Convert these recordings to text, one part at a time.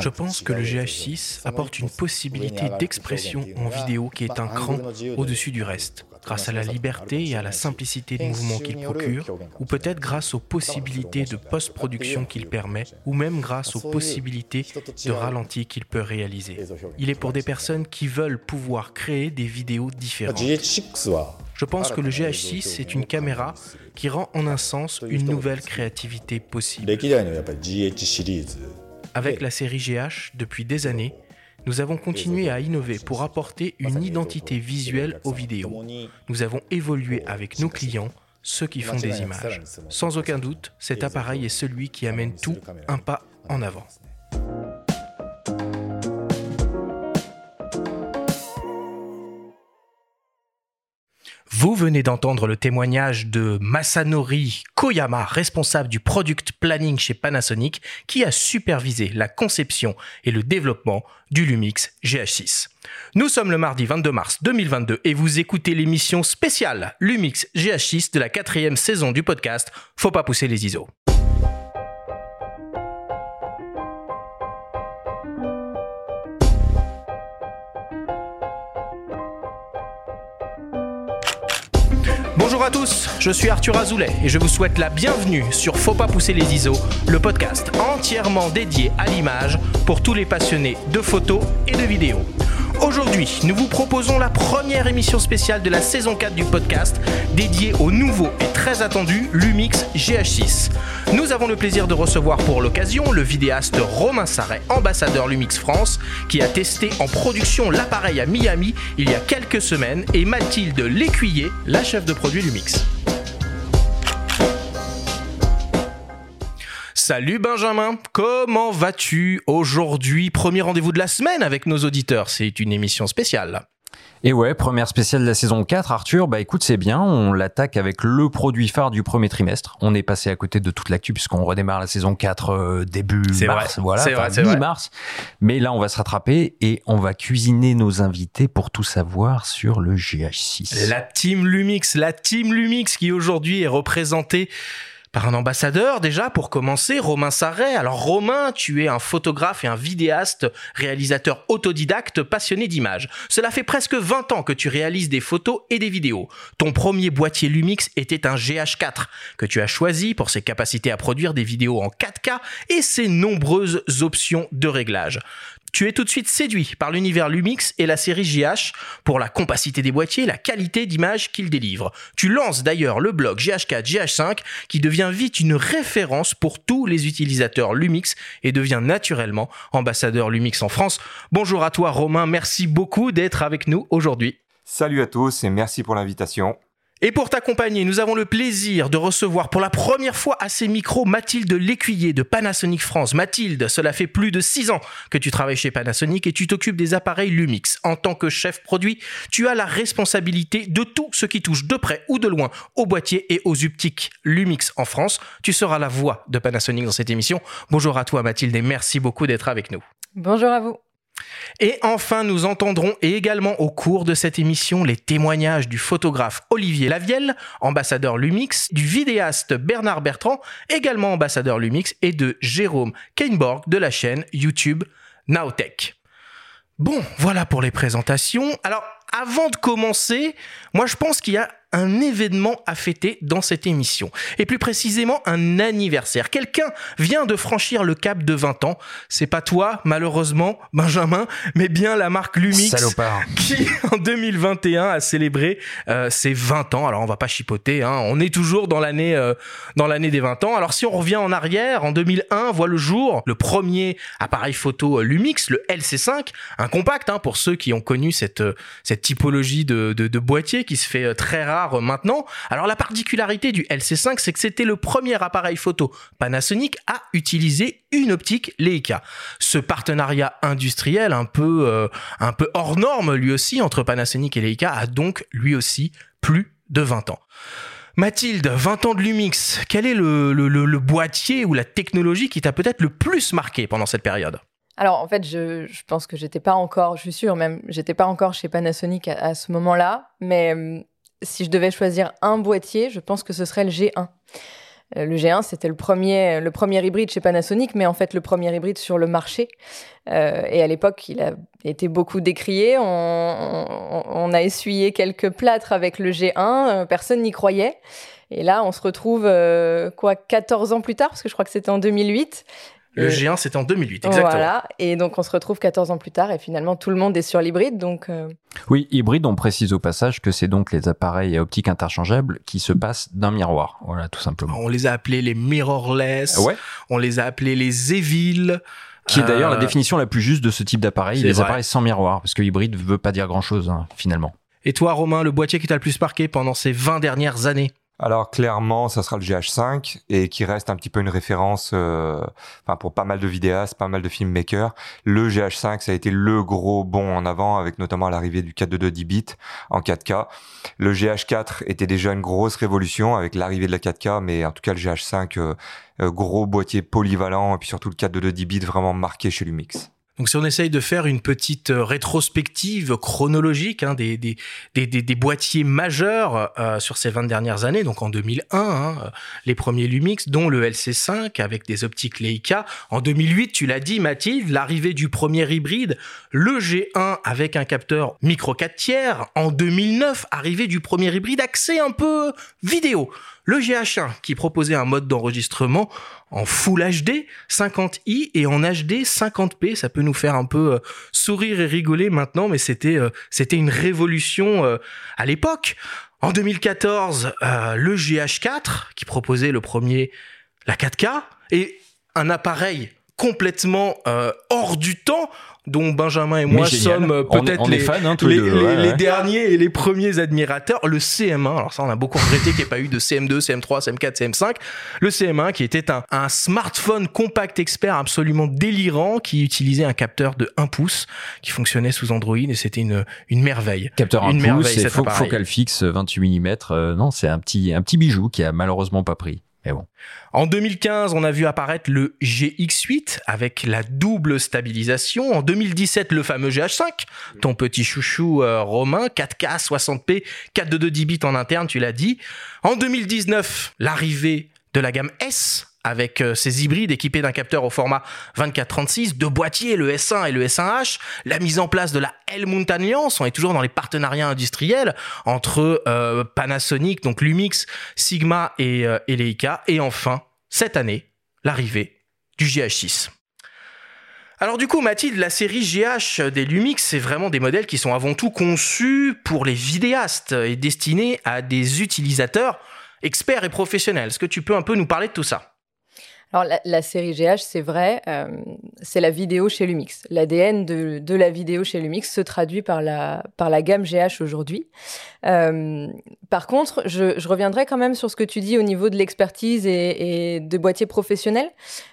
Je pense que le GH6 apporte une possibilité d'expression en vidéo qui est un cran au-dessus du reste, grâce à la liberté et à la simplicité de mouvement qu'il procure, ou peut-être grâce aux possibilités de post-production qu'il permet, ou même grâce aux possibilités de ralenti qu'il peut réaliser. Il est pour des personnes qui veulent pouvoir créer des vidéos différentes. Je pense que le GH6 est une caméra qui rend en un sens une nouvelle créativité possible. Avec la série GH, depuis des années, nous avons continué à innover pour apporter une identité visuelle aux vidéos. Nous avons évolué avec nos clients, ceux qui font des images. Sans aucun doute, cet appareil est celui qui amène tout un pas en avant. Vous venez d'entendre le témoignage de Masanori Koyama, responsable du product planning chez Panasonic, qui a supervisé la conception et le développement du Lumix GH6. Nous sommes le mardi 22 mars 2022 et vous écoutez l'émission spéciale Lumix GH6 de la quatrième saison du podcast Faut pas pousser les ISO. Bonjour à tous, je suis Arthur Azoulay et je vous souhaite la bienvenue sur Faut pas pousser les ISO, le podcast entièrement dédié à l'image pour tous les passionnés de photos et de vidéos. Aujourd'hui, nous vous proposons la première émission spéciale de la saison 4 du podcast dédiée au nouveau et très attendu Lumix GH6. Nous avons le plaisir de recevoir pour l'occasion le vidéaste Romain Sarret, ambassadeur Lumix France, qui a testé en production l'appareil à Miami il y a quelques semaines, et Mathilde Lécuyer, la chef de produit Lumix. Salut Benjamin, comment vas-tu aujourd'hui? Premier rendez-vous de la semaine avec nos auditeurs, c'est une émission spéciale. Et ouais, première spéciale de la saison 4, Arthur, bah écoute, c'est bien, on l'attaque avec le produit phare du premier trimestre. On est passé à côté de toute l'actu puisqu'on redémarre la saison 4 euh, début mars, voilà, mi-mars. Mais là, on va se rattraper et on va cuisiner nos invités pour tout savoir sur le GH6. La team Lumix, la team Lumix qui aujourd'hui est représentée par un ambassadeur déjà pour commencer, Romain Sarret. Alors Romain, tu es un photographe et un vidéaste, réalisateur autodidacte passionné d'images. Cela fait presque 20 ans que tu réalises des photos et des vidéos. Ton premier boîtier Lumix était un GH4 que tu as choisi pour ses capacités à produire des vidéos en 4K et ses nombreuses options de réglage. Tu es tout de suite séduit par l'univers Lumix et la série JH pour la compacité des boîtiers, la qualité d'image qu'ils délivrent. Tu lances d'ailleurs le blog GH4, GH5 qui devient vite une référence pour tous les utilisateurs Lumix et devient naturellement ambassadeur Lumix en France. Bonjour à toi Romain, merci beaucoup d'être avec nous aujourd'hui. Salut à tous et merci pour l'invitation. Et pour t'accompagner, nous avons le plaisir de recevoir pour la première fois à ces micros Mathilde Lécuyer de Panasonic France. Mathilde, cela fait plus de six ans que tu travailles chez Panasonic et tu t'occupes des appareils Lumix. En tant que chef produit, tu as la responsabilité de tout ce qui touche de près ou de loin aux boîtiers et aux optiques Lumix en France. Tu seras la voix de Panasonic dans cette émission. Bonjour à toi Mathilde et merci beaucoup d'être avec nous. Bonjour à vous. Et enfin, nous entendrons également au cours de cette émission les témoignages du photographe Olivier Lavielle, ambassadeur Lumix, du vidéaste Bernard Bertrand, également ambassadeur Lumix, et de Jérôme Kainborg de la chaîne YouTube Nowtech. Bon, voilà pour les présentations. Alors, avant de commencer, moi je pense qu'il y a un événement à fêter dans cette émission. Et plus précisément, un anniversaire. Quelqu'un vient de franchir le cap de 20 ans. C'est pas toi, malheureusement, Benjamin, mais bien la marque Lumix. Qui, en 2021, a célébré euh, ses 20 ans. Alors, on va pas chipoter, hein. On est toujours dans l'année, euh, dans l'année des 20 ans. Alors, si on revient en arrière, en 2001, voit le jour le premier appareil photo euh, Lumix, le LC5, un compact, hein, pour ceux qui ont connu cette, cette typologie de, de, de boîtier qui se fait très rare maintenant. Alors la particularité du LC5, c'est que c'était le premier appareil photo Panasonic à utiliser une optique Leica. Ce partenariat industriel un peu euh, hors norme lui aussi entre Panasonic et Leica a donc lui aussi plus de 20 ans. Mathilde, 20 ans de Lumix, quel est le, boîtier ou la technologie qui t'a peut-être le plus marqué pendant cette période? Alors en fait, je, pense que j'étais pas encore, je suis sûre même, j'étais pas encore chez Panasonic à, à ce moment-là, mais si je devais choisir un boîtier, je pense que ce serait le G1. le G1, c'était le premier, le premier hybride chez Panasonic, mais en fait le premier hybride sur le marché. et à l'époque, il a été beaucoup décrié. On, a essuyé quelques plâtres avec le G1. personne n'y croyait. Et là, on se retrouve, quoi, 14 ans plus tard, parce que je crois que c'était en 2008. Le G1, c'était en 2008, exactement. Voilà, et donc on se retrouve 14 ans plus tard, et finalement tout le monde est sur l'hybride, donc... Euh, oui, hybride, on précise au passage que c'est donc les appareils optiques interchangeables qui se passent d'un miroir, voilà, tout simplement. On les a appelés les mirrorless, ouais. on les a appelés les Evil... Qui est d'ailleurs la euh, définition la plus juste de ce type d'appareil, les appareils sans miroir, parce que hybride veut pas dire grand-chose, hein, finalement. Et toi, Romain, le boîtier qui t'a le plus marqué pendant ces 20 dernières années? Alors clairement, ça sera le GH5 et qui reste un petit peu une référence euh, pour pas mal de vidéastes, pas mal de filmmakers. Le GH5, ça a été le gros bond en avant avec notamment l'arrivée du 422 10 bits en 4K. Le GH4 était déjà une grosse révolution avec l'arrivée de la 4K, mais en tout cas le GH5, euh, euh, gros boîtier polyvalent et puis surtout le 422 10 bits vraiment marqué chez Lumix. Donc si on essaye de faire une petite euh, rétrospective chronologique hein, des, des, des, des, boîtiers majeurs euh, sur ces 20 dernières années, donc en 2001, hein, euh, les premiers Lumix, dont le LC5 avec des optiques Leica. En 2008, tu l'as dit Mathilde, l'arrivée du premier hybride, le G1 avec un capteur micro 4 tiers. En 2009, arrivée du premier hybride axé un peu vidéo. Le GH1 qui proposait un mode d'enregistrement en Full HD 50i et en HD 50p. Ça peut nous faire un peu euh, sourire et rigoler maintenant, mais c'était euh, c'était une révolution euh, à l'époque. En 2014, le GH4 qui proposait le premier la 4K et un appareil complètement hors du temps dont Benjamin et moi sommes euh, peut-être les, hein, les, derniers et les premiers admirateurs. Le CM1, alors ça on a beaucoup regretté qu'il n'y ait pas eu de CM2, CM3, CM4, CM5. Le CM1 qui était un, un smartphone compact expert absolument délirant qui utilisait un capteur de 1 pouce qui fonctionnait sous Android et c'était une, une merveille. Capteur 1 une pouce et focal fixe 28 mm. Euh, non, c'est un petit, un petit bijou qui a malheureusement pas pris. En 2015, on a vu apparaître le GX8 avec la double stabilisation. En 2017, le fameux GH5, ton petit chouchou euh, romain, 4K, 60p, 422 10 bits en interne, tu l'as dit. En 2019, l'arrivée de la gamme S avec euh, ces hybrides équipés d'un capteur au format 24-36, deux boîtiers, le S1 et le S1H, la mise en place de la L-Mount Alliance, on est toujours dans les partenariats industriels entre euh, Panasonic, donc Lumix, Sigma et, euh, et Leica, et enfin, cette année, l'arrivée du GH6. Alors du coup, Mathilde, la série GH des Lumix, c'est vraiment des modèles qui sont avant tout conçus pour les vidéastes et destinés à des utilisateurs experts et professionnels. Est-ce que tu peux un peu nous parler de tout ça? Alors, la, série GH, c'est vrai, euh, c'est la vidéo chez Lumix. L'ADN de, la vidéo chez Lumix se traduit par la, gamme GH aujourd'hui. Euh, par contre, je, reviendrai quand même sur ce que tu dis au niveau de l'expertise et, de boîtiers professionnels.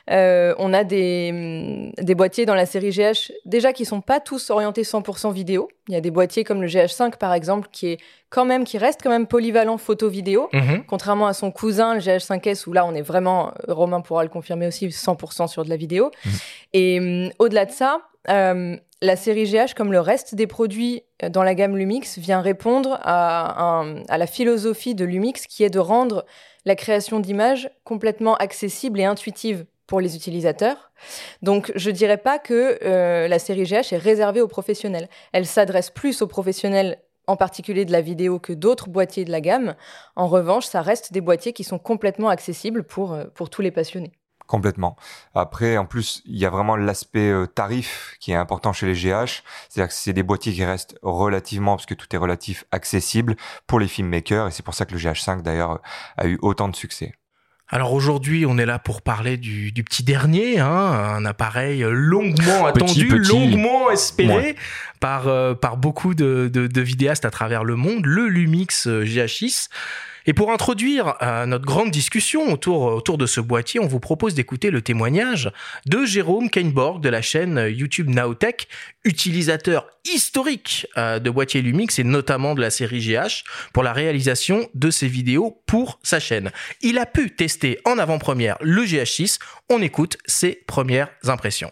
Euh, on a des, boîtiers dans la série GH déjà qui sont pas tous orientés 100% vidéo. Il y a des boîtiers comme le GH5 par exemple qui est quand même qui reste quand même polyvalent photo-vidéo, mhm. contrairement à son cousin le GH5S où là on est vraiment Romain pourra le confirmer aussi 100% sur de la vidéo. Mhm. Et euh, au-delà de ça, euh, la série GH, comme le reste des produits dans la gamme Lumix, vient répondre à, à la philosophie de Lumix qui est de rendre la création d'images complètement accessible et intuitive pour les utilisateurs. Donc, je dirais pas que euh, la série GH est réservée aux professionnels. Elle s'adresse plus aux professionnels en particulier de la vidéo, que d'autres boîtiers de la gamme. En revanche, ça reste des boîtiers qui sont complètement accessibles pour, euh, pour tous les passionnés. Complètement. Après, en plus, il y a vraiment l'aspect euh, tarif qui est important chez les GH. C'est-à-dire que c'est des boîtiers qui restent relativement, parce que tout est relatif, accessible pour les filmmakers. Et c'est pour ça que le GH5, d'ailleurs, a eu autant de succès. Alors aujourd'hui, on est là pour parler du, petit dernier, hein, un appareil longuement attendu, longuement espéré par, euh, par beaucoup de, de, vidéastes à travers le monde, le Lumix euh, GH6. Et pour introduire euh, notre grande discussion autour, autour de ce boîtier, on vous propose d'écouter le témoignage de Jérôme Kainborg de la chaîne YouTube Nowtech, utilisateur historique euh, de boîtiers Lumix et notamment de la série GH pour la réalisation de ses vidéos pour sa chaîne. Il a pu tester en avant-première le GH6. On écoute ses premières impressions.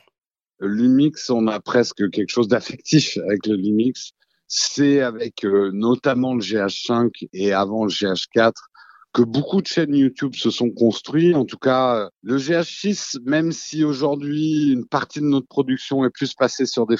Lumix, on a presque quelque chose d'affectif avec le Lumix c'est avec euh, notamment le GH5 et avant le GH4 que beaucoup de chaînes YouTube se sont construits. En tout cas, le GH6, même si aujourd'hui une partie de notre production est plus passée sur des,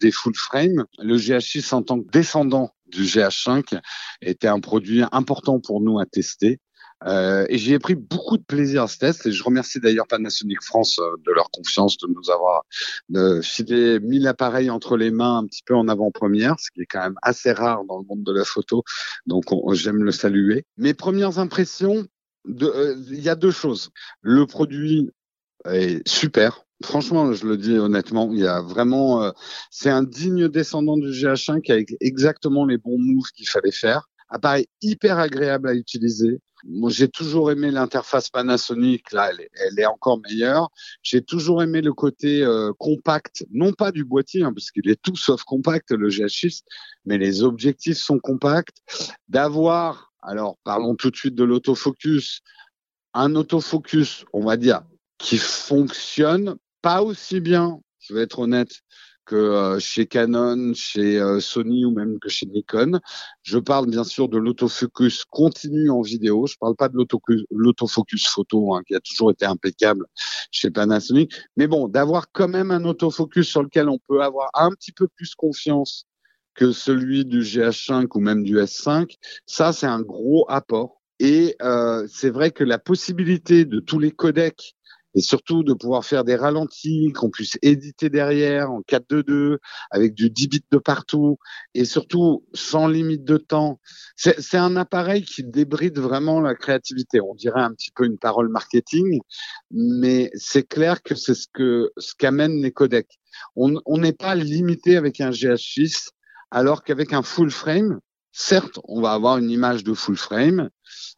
des full frame, le GH6 en tant que descendant du GH5 était un produit important pour nous à tester. Euh, et j'y ai pris beaucoup de plaisir à ce test et je remercie d'ailleurs Panasonic France euh, de leur confiance de nous avoir de filé mis l'appareil entre les mains un petit peu en avant-première, ce qui est quand même assez rare dans le monde de la photo. Donc j'aime le saluer. Mes premières impressions, euh, il y a deux choses. Le produit est super. Franchement, je le dis honnêtement, il y a vraiment, euh, c'est un digne descendant du GH5 avec exactement les bons moves qu'il fallait faire. Appareil hyper agréable à utiliser. Moi, j'ai toujours aimé l'interface Panasonic. Là, elle est, encore meilleure. J'ai toujours aimé le côté euh, compact, non pas du boîtier, hein, parce qu'il est tout sauf compact le GH6, mais les objectifs sont compacts. D'avoir, alors parlons tout de suite de l'autofocus, un autofocus, on va dire, qui fonctionne pas aussi bien, je vais être honnête, que euh, chez Canon, chez euh, Sony ou même que chez Nikon. Je parle bien sûr de l'autofocus continu en vidéo. Je parle pas de l'autofocus photo hein, qui a toujours été impeccable chez Panasonic. Mais bon, d'avoir quand même un autofocus sur lequel on peut avoir un petit peu plus confiance que celui du GH5 ou même du S5, ça c'est un gros apport. Et euh, c'est vrai que la possibilité de tous les codecs et surtout de pouvoir faire des ralentis, qu'on puisse éditer derrière en 4-2-2 avec du 10 bits de partout et surtout sans limite de temps. C'est un appareil qui débride vraiment la créativité. On dirait un petit peu une parole marketing, mais c'est clair que c'est ce que ce qu'amènent les codecs. On n'est pas limité avec un GH6 alors qu'avec un full frame, certes, on va avoir une image de full frame,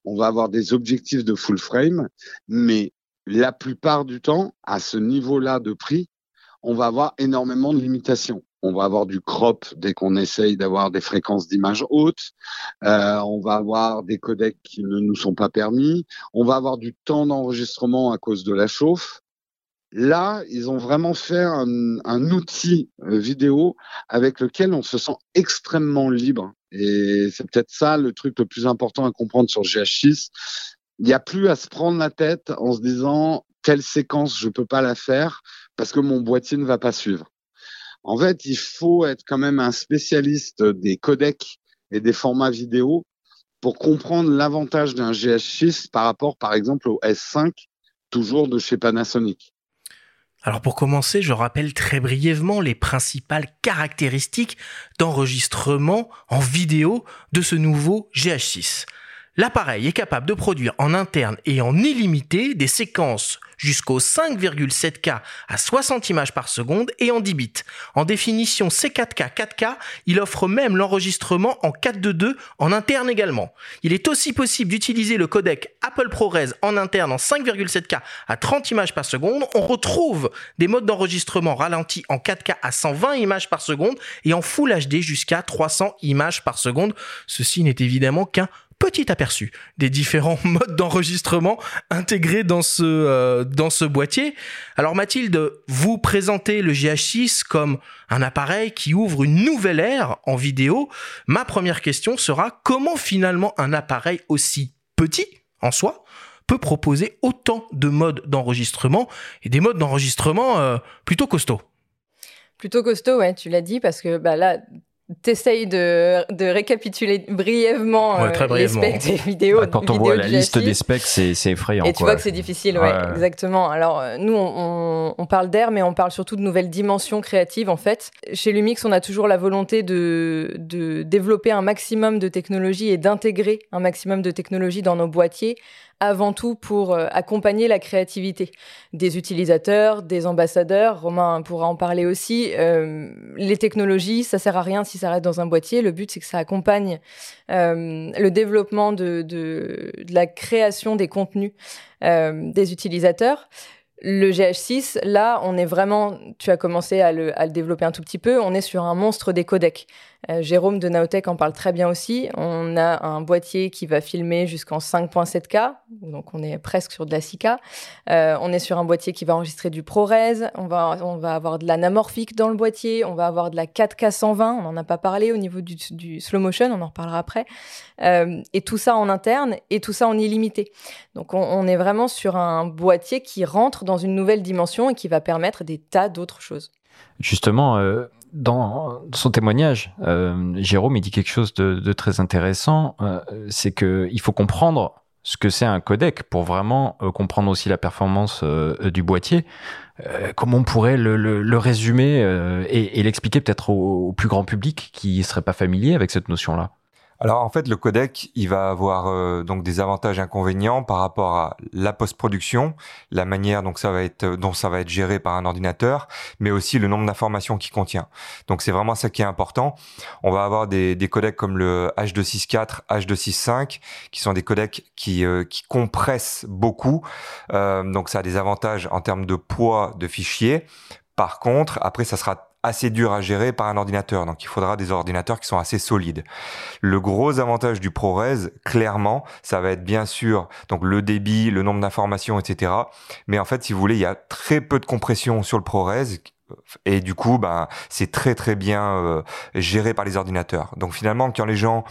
on va avoir des objectifs de full frame, mais la plupart du temps, à ce niveau-là de prix, on va avoir énormément de limitations. On va avoir du crop dès qu'on essaye d'avoir des fréquences d'image hautes. Euh, on va avoir des codecs qui ne nous sont pas permis. On va avoir du temps d'enregistrement à cause de la chauffe. Là, ils ont vraiment fait un, un, outil vidéo avec lequel on se sent extrêmement libre. Et c'est peut-être ça le truc le plus important à comprendre sur GH6, il n'y a plus à se prendre la tête en se disant telle séquence je peux pas la faire parce que mon boîtier ne va pas suivre. En fait, il faut être quand même un spécialiste des codecs et des formats vidéo pour comprendre l'avantage d'un GH6 par rapport, par exemple, au S5, toujours de chez Panasonic. Alors pour commencer, je rappelle très brièvement les principales caractéristiques d'enregistrement en vidéo de ce nouveau GH6. L'appareil est capable de produire en interne et en illimité des séquences jusqu'au 5,7K à 60 images par seconde et en 10 bits. En définition C4K 4K, il offre même l'enregistrement en 4.2.2 en interne également. Il est aussi possible d'utiliser le codec Apple ProRes en interne en 5,7K à 30 images par seconde. On retrouve des modes d'enregistrement ralentis en 4K à 120 images par seconde et en Full HD jusqu'à 300 images par seconde. Ceci n'est évidemment qu'un petit aperçu des différents modes d'enregistrement intégrés dans ce, euh, dans ce boîtier. Alors Mathilde, vous présentez le GH6 comme un appareil qui ouvre une nouvelle ère en vidéo. Ma première question sera comment finalement un appareil aussi petit en soi peut proposer autant de modes d'enregistrement et des modes d'enregistrement euh, plutôt costauds? Plutôt costaud, ouais, tu l'as dit, parce que bah, là, T'essayes de, de récapituler brièvement, euh, les specs des vidéos. Bah, quand on voit la liste des specs, c'est effrayant. Et tu vois que c'est difficile, ouais, exactement. Alors, euh, nous, on, on parle d'air, mais on parle surtout de nouvelles dimensions créatives, en fait. Chez Lumix, on a toujours la volonté de, de développer un maximum de technologies et d'intégrer un maximum de technologies dans nos boîtiers avant tout pour euh, accompagner la créativité des utilisateurs, des ambassadeurs. Romain pourra en parler aussi. Euh, les technologies, ça sert à rien si ça reste dans un boîtier. Le but, c'est que ça accompagne euh, le développement de, la création des contenus des utilisateurs. Le GH6, là, on est vraiment, tu as commencé à le, développer un tout petit peu, on est sur un monstre des codecs. Jérôme de Naotech en parle très bien aussi. On a un boîtier qui va filmer jusqu'en 5.7K, donc on est presque sur de la 6K. on est sur un boîtier qui va enregistrer du ProRes. On va, avoir de l'anamorphique dans le boîtier. On va avoir de la 4K 120. On n'en a pas parlé au niveau du, slow motion. On en reparlera après. et tout ça en interne et tout ça en illimité. Donc on, est vraiment sur un boîtier qui rentre dans une nouvelle dimension et qui va permettre des tas d'autres choses. Justement, euh, dans son témoignage, euh, Jérôme il dit quelque chose de, très intéressant, euh, c'est qu'il faut comprendre ce que c'est un codec pour vraiment comprendre aussi la performance du boîtier. comment on pourrait le, résumer et, l'expliquer peut-être au, au, plus grand public qui ne serait pas familier avec cette notion-là? Alors en fait, le codec, il va avoir euh, donc des avantages et inconvénients par rapport à la post-production, la manière donc ça va être dont ça va être géré par un ordinateur, mais aussi le nombre d'informations qu'il contient. Donc c'est vraiment ça qui est important. On va avoir des, des codecs comme le H264, H265, qui sont des codecs qui, euh, qui compressent beaucoup. Euh, donc ça a des avantages en termes de poids de fichiers. Par contre, après, ça sera assez dur à gérer par un ordinateur. Donc il faudra des ordinateurs qui sont assez solides. Le gros avantage du ProRes, clairement, ça va être bien sûr donc le débit, le nombre d'informations, etc. Mais en fait, si vous voulez, il y a très peu de compression sur le ProRes et du coup, ben, c'est très très bien euh, géré par les ordinateurs. Donc finalement, quand les gens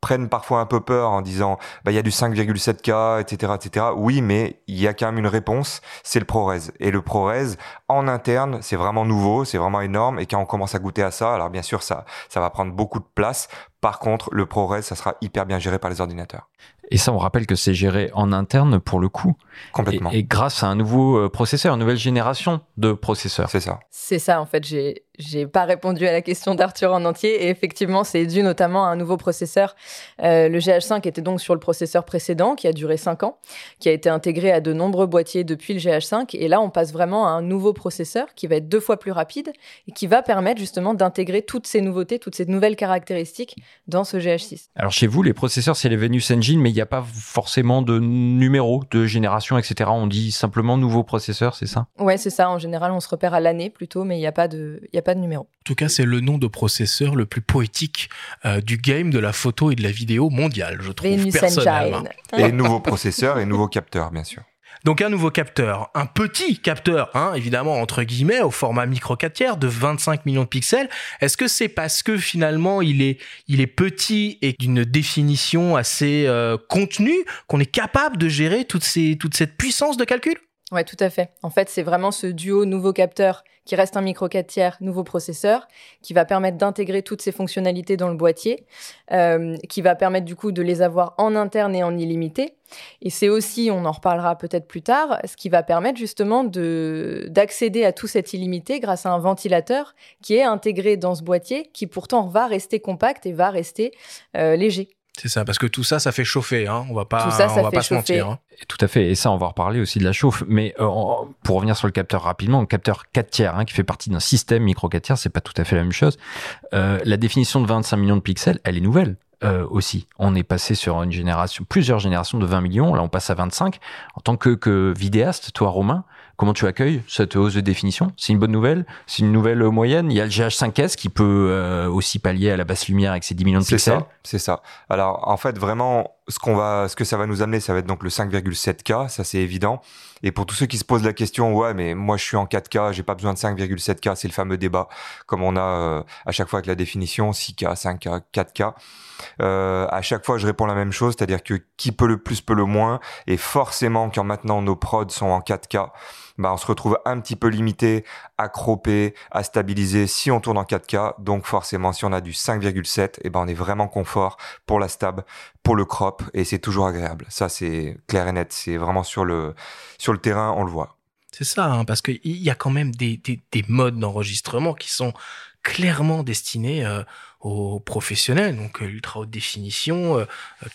prennent parfois un peu peur en disant bah il y a du 5,7K, etc., etc. Oui, mais il y a quand même une réponse, c'est le ProRes. Et le ProRes en interne, c'est vraiment nouveau, c'est vraiment énorme. Et quand on commence à goûter à ça, alors bien sûr ça ça va prendre beaucoup de place. Par contre, le ProRes, ça sera hyper bien géré par les ordinateurs. Et ça, on rappelle que c'est géré en interne pour le coup. Complètement. Et, grâce à un nouveau euh, processeur, une nouvelle génération de processeurs. C'est ça. C'est ça, en fait. J'ai j'ai pas répondu à la question d'Arthur en entier. Et effectivement, c'est dû notamment à un nouveau processeur. Euh, le GH5 était donc sur le processeur précédent, qui a duré 5 ans, qui a été intégré à de nombreux boîtiers depuis le GH5. Et là, on passe vraiment à un nouveau processeur qui va être deux fois plus rapide et qui va permettre justement d'intégrer toutes ces nouveautés, toutes ces nouvelles caractéristiques dans ce GH6. Alors chez vous, les processeurs, c'est les Venus Engine, mais il n'y a pas forcément de numéro de génération, etc. On dit simplement nouveau processeur, c'est ça? Ouais, c'est ça. En général, on se repère à l'année plutôt, mais il n'y a pas de, a pas de numéro. En tout cas, c'est le nom de processeur le plus poétique euh, du game, de la photo et de la vidéo mondiale, je trouve, Venus personnellement. Et nouveau processeur et nouveau capteur, bien sûr. Donc un nouveau capteur, un petit capteur, hein, évidemment entre guillemets, au format micro 4 tiers de 25 millions de pixels. Est-ce que c'est parce que finalement il est, il est petit et d'une définition assez euh, contenue qu'on est capable de gérer toute, ces, toute cette puissance de calcul? Ouais, tout à fait. En fait, c'est vraiment ce duo nouveau capteur qui reste un micro 4 tiers, nouveau processeur, qui va permettre d'intégrer toutes ces fonctionnalités dans le boîtier, euh, qui va permettre du coup de les avoir en interne et en illimité. Et c'est aussi, on en reparlera peut-être plus tard, ce qui va permettre justement de d'accéder à tout cet illimité grâce à un ventilateur qui est intégré dans ce boîtier, qui pourtant va rester compact et va rester euh, léger. C'est ça, parce que tout ça, ça fait chauffer, hein. On va pas, on va pas se mentir. Hein. Tout à fait. Et ça, on va reparler aussi de la chauffe. Mais euh, pour revenir sur le capteur rapidement, le capteur 4 tiers, hein, qui fait partie d'un système micro 4 tiers, c'est pas tout à fait la même chose. Euh, la définition de 25 millions de pixels, elle est nouvelle. Euh, aussi. On est passé sur une génération, plusieurs générations de 20 millions. Là, on passe à 25. En tant que, que vidéaste, toi, Romain, Comment tu accueilles cette hausse de définition? C'est une bonne nouvelle? C'est une nouvelle moyenne? Il y a le GH5S qui peut euh, aussi pallier à la basse lumière avec ses 10 millions de pixels. C'est ça, c'est ça. Alors en fait vraiment ce qu'on va ce que ça va nous amener ça va être donc le 5,7K, ça c'est évident. Et pour tous ceux qui se posent la question ouais mais moi je suis en 4K, j'ai pas besoin de 5,7K, c'est le fameux débat comme on a euh, à chaque fois avec la définition 6K, 5K, 4K. Euh, à chaque fois, je réponds la même chose, c'est-à-dire que qui peut le plus peut le moins, et forcément, quand maintenant nos prods sont en 4K, bah, on se retrouve un petit peu limité à croper, à stabiliser si on tourne en 4K. Donc forcément, si on a du 5,7, et eh ben on est vraiment confort pour la stab, pour le crop, et c'est toujours agréable. Ça, c'est clair et net. C'est vraiment sur le sur le terrain, on le voit. C'est ça, hein, parce qu'il y a quand même des, des, des modes d'enregistrement qui sont clairement destinés euh, aux professionnels, donc euh, ultra haute définition, euh,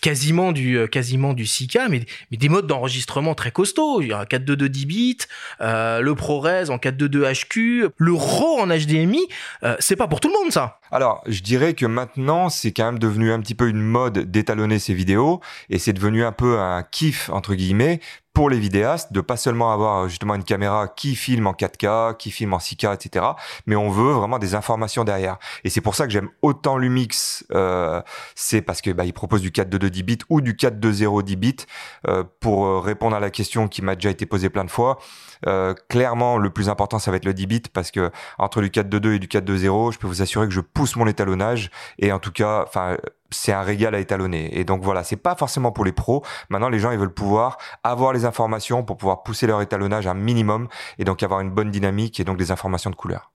quasiment du euh, quasiment du 6K, mais, mais des modes d'enregistrement très costauds. Il y a un 422 10 bits, le ProRes en 422 HQ, le RAW en HDMI. c'est pas pour tout le monde ça. Alors, je dirais que maintenant, c'est quand même devenu un petit peu une mode d'étalonner ces vidéos, et c'est devenu un peu un kiff entre guillemets pour les vidéastes de pas seulement avoir justement une caméra qui filme en 4K, qui filme en 6K, etc. Mais on veut vraiment des informations derrière. Et c'est pour ça que j'aime autant Lumix. Euh, c'est parce que bah, il propose du 4.2.2 10 bits ou du 4.2.0 10 bits euh, pour euh, répondre à la question qui m'a déjà été posée plein de fois. Euh, clairement, le plus important, ça va être le 10 bits parce que entre du 4.2.2 et du 4.2.0, je peux vous assurer que je pousse mon étalonnage et en tout cas, enfin, c'est un régal à étalonner. Et donc voilà, c'est pas forcément pour les pros. Maintenant, les gens, ils veulent pouvoir avoir les informations pour pouvoir pousser leur étalonnage un minimum et donc avoir une bonne dynamique et donc des informations de couleur.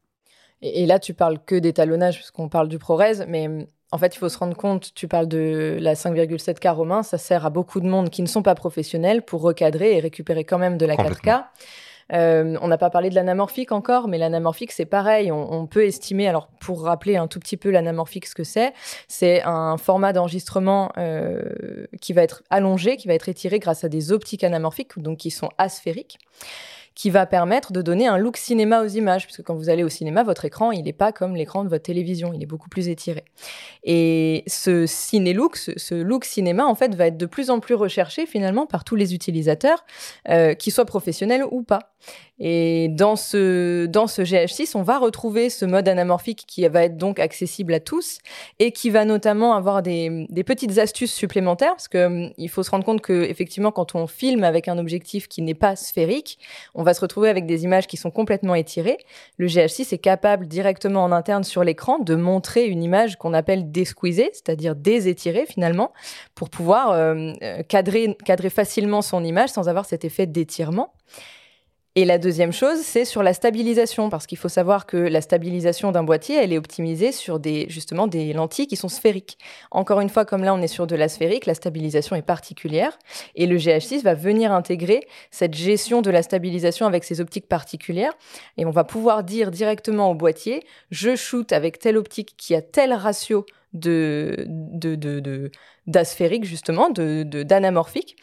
Et, là, tu parles que d'étalonnage puisqu'on parle du ProRes, mais en fait, il faut se rendre compte, tu parles de la 5,7K Romain, ça sert à beaucoup de monde qui ne sont pas professionnels pour recadrer et récupérer quand même de la 4K. Euh, on n'a pas parlé de l'anamorphique encore, mais l'anamorphique, c'est pareil. On, peut estimer, alors pour rappeler un tout petit peu l'anamorphique, ce que c'est, c'est un format d'enregistrement euh, qui va être allongé, qui va être étiré grâce à des optiques anamorphiques, donc qui sont asphériques qui va permettre de donner un look cinéma aux images, puisque quand vous allez au cinéma, votre écran, il n'est pas comme l'écran de votre télévision, il est beaucoup plus étiré. Et ce ciné-look, ce, look cinéma, en fait, va être de plus en plus recherché finalement par tous les utilisateurs, euh, qu'ils soient professionnels ou pas. Et dans ce, dans ce GH6, on va retrouver ce mode anamorphique qui va être donc accessible à tous et qui va notamment avoir des, des petites astuces supplémentaires parce que hum, il faut se rendre compte que effectivement quand on filme avec un objectif qui n'est pas sphérique, on va se retrouver avec des images qui sont complètement étirées. Le GH6 est capable directement en interne sur l'écran de montrer une image qu'on appelle desqueezée, c'est-à-dire désétirée finalement, pour pouvoir euh, cadrer, cadrer facilement son image sans avoir cet effet d'étirement. Et la deuxième chose, c'est sur la stabilisation, parce qu'il faut savoir que la stabilisation d'un boîtier, elle est optimisée sur des, justement des lentilles qui sont sphériques. Encore une fois, comme là on est sur de la sphérique, la stabilisation est particulière, et le GH6 va venir intégrer cette gestion de la stabilisation avec ses optiques particulières, et on va pouvoir dire directement au boîtier, je shoot avec telle optique qui a tel ratio de, de, de, d'asphérique justement, de, d'anamorphique.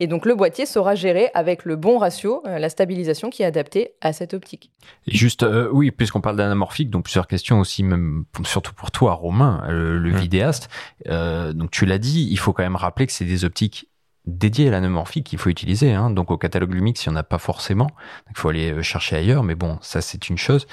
Et donc le boîtier saura gérer avec le bon ratio euh, la stabilisation qui est adaptée à cette optique. Et juste, euh, oui, puisqu'on parle d'anamorphique, donc plusieurs questions aussi, même surtout pour toi, Romain, euh, le, mmh. vidéaste. donc tu l'as dit, il faut quand même rappeler que c'est des optiques dédiées à l'anamorphique qu'il faut utiliser. Hein. Donc au catalogue Lumix, il n'y en a pas forcément. Il faut aller chercher ailleurs, mais bon, ça c'est une chose.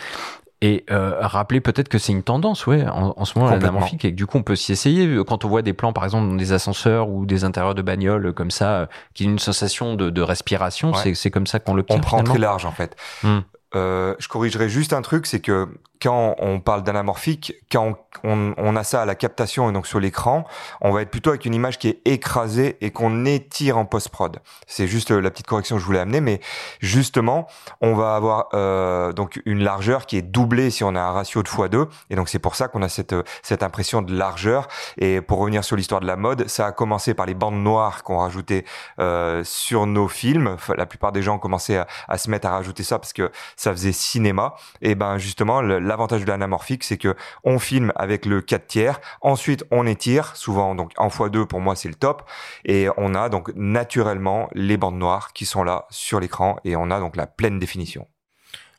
Et euh, rappeler peut-être que c'est une tendance, ouais, en, ce moment l'anamorphique, et que du coup on peut s'y essayer. Quand on voit des plans, par exemple, dans des ascenseurs ou des intérieurs de bagnoles comme ça, qui ont une sensation de, de respiration, c'est comme ça qu'on le On prend très large en fait. Hmm. Euh, je corrigerai juste un truc, c'est que quand on parle d'anamorphique, quand on, a ça à la captation et donc sur l'écran, on va être plutôt avec une image qui est écrasée et qu'on étire en post-prod. C'est juste la petite correction que je voulais amener, mais justement, on va avoir euh, donc une largeur qui est doublée si on a un ratio de x2, et donc c'est pour ça qu'on a cette, cette impression de largeur. Et pour revenir sur l'histoire de la mode, ça a commencé par les bandes noires qu'on rajoutait euh, sur nos films. la plupart des gens ont commencé à, se mettre à rajouter ça parce que ça faisait cinéma. Et ben justement, l'avantage de l'anamorphique, c'est que on filme avec le 4 tiers, ensuite on étire, souvent donc en x2 pour moi c'est le top, et on a donc naturellement les bandes noires qui sont là sur l'écran et on a donc la pleine définition.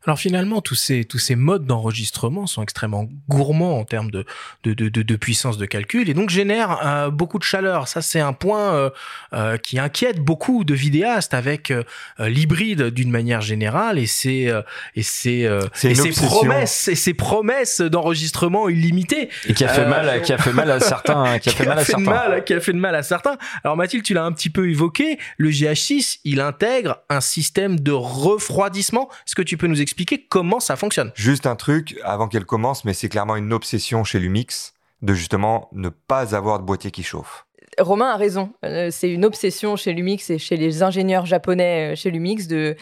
Alors finalement, tous ces, tous ces modes d'enregistrement sont extrêmement gourmands en termes de, de, de, de puissance de calcul et donc génèrent euh, beaucoup de chaleur. Ça, c'est un point euh, euh, qui inquiète beaucoup de vidéastes avec l'hybride d'une manière générale et ses, et ses, et ses promesses, et ses promesses d'enregistrement illimité. Et qui a fait mal, qui a fait mal à certains, qui a fait mal à certains. Mal, qui a fait de mal à certains. Alors Mathilde, tu l'as un petit peu évoqué, le GH6, il intègre un système de refroidissement. Est-ce que tu peux nous expliquer comment ça fonctionne. Juste un truc avant qu'elle commence, mais c'est clairement une obsession chez Lumix de justement ne pas avoir de boîtier qui chauffe. Romain a raison. Euh, c'est une obsession chez Lumix et chez les ingénieurs japonais euh, chez Lumix de,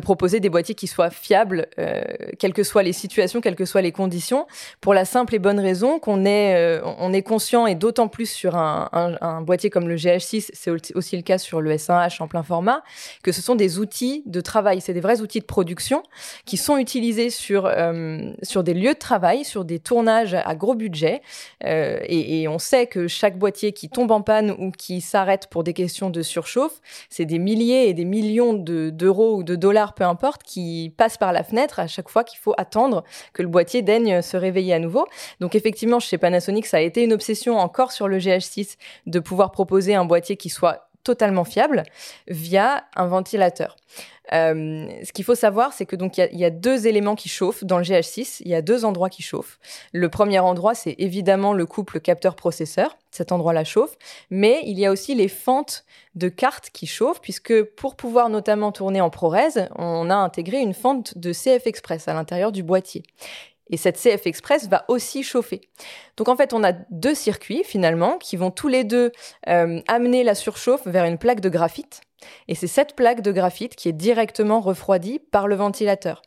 proposer des boîtiers qui soient fiables, euh, quelles que soient les situations, quelles que soient les conditions, pour la simple et bonne raison qu'on est, on est conscient, et d'autant plus sur un, un, boîtier comme le GH6, c'est aussi le cas sur le S1H en plein format, que ce sont des outils de travail, c'est des vrais outils de production qui sont utilisés sur, sur des lieux de travail, sur des tournages à gros budget. Et, et, on sait que chaque boîtier qui tombe en ou qui s'arrêtent pour des questions de surchauffe, c'est des milliers et des millions d'euros ou de dollars, peu importe, qui passent par la fenêtre à chaque fois qu'il faut attendre que le boîtier daigne se réveiller à nouveau. Donc effectivement, chez Panasonic, ça a été une obsession encore sur le GH6 de pouvoir proposer un boîtier qui soit totalement fiable via un ventilateur. Euh, ce qu'il faut savoir, c'est que donc il y, a deux éléments qui chauffent dans le GH6. Il y a deux endroits qui chauffent. Le premier endroit, c'est évidemment le couple capteur-processeur. Cet endroit-là chauffe, mais il y a aussi les fentes de cartes qui chauffent, puisque pour pouvoir notamment tourner en ProRes, on a intégré une fente de CF Express à l'intérieur du boîtier. Et cette CF Express va aussi chauffer. Donc en fait, on a deux circuits finalement qui vont tous les deux euh, amener la surchauffe vers une plaque de graphite. Et c'est cette plaque de graphite qui est directement refroidie par le ventilateur.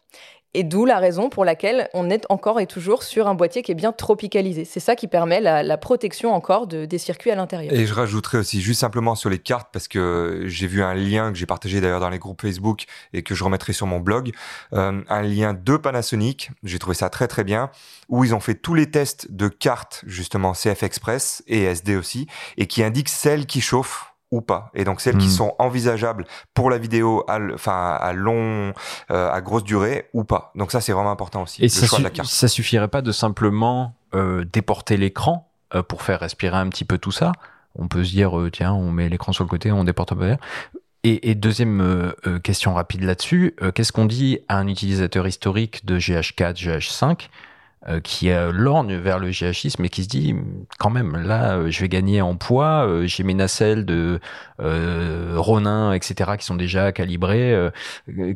Et d'où la raison pour laquelle on est encore et toujours sur un boîtier qui est bien tropicalisé. C'est ça qui permet la, protection encore des circuits à l'intérieur. Et je rajouterai aussi juste simplement sur les cartes, parce que j'ai vu un lien que j'ai partagé d'ailleurs dans les groupes Facebook et que je remettrai sur mon blog, euh, un lien de Panasonic, j'ai trouvé ça très très bien, où ils ont fait tous les tests de cartes justement CF Express et SD aussi, et qui indiquent celles qui chauffent ou pas. Et donc celles qui hmm. sont envisageables pour la vidéo, à, enfin à long, euh, à grosse durée ou pas. Donc ça c'est vraiment important aussi. Et ça, ça suffirait pas de simplement euh, déporter l'écran euh, pour faire respirer un petit peu tout ça? On peut se dire tiens on met l'écran sur le côté, on déporte pas et, et deuxième question rapide là-dessus, qu'est-ce qu'on dit à un utilisateur historique de GH4, GH5 euh, qui euh, lorgne vers le GH6, mais qui se dit quand même, là, euh, je vais gagner en poids, j'ai mes nacelles de Ronin, etc., qui sont déjà calibrées.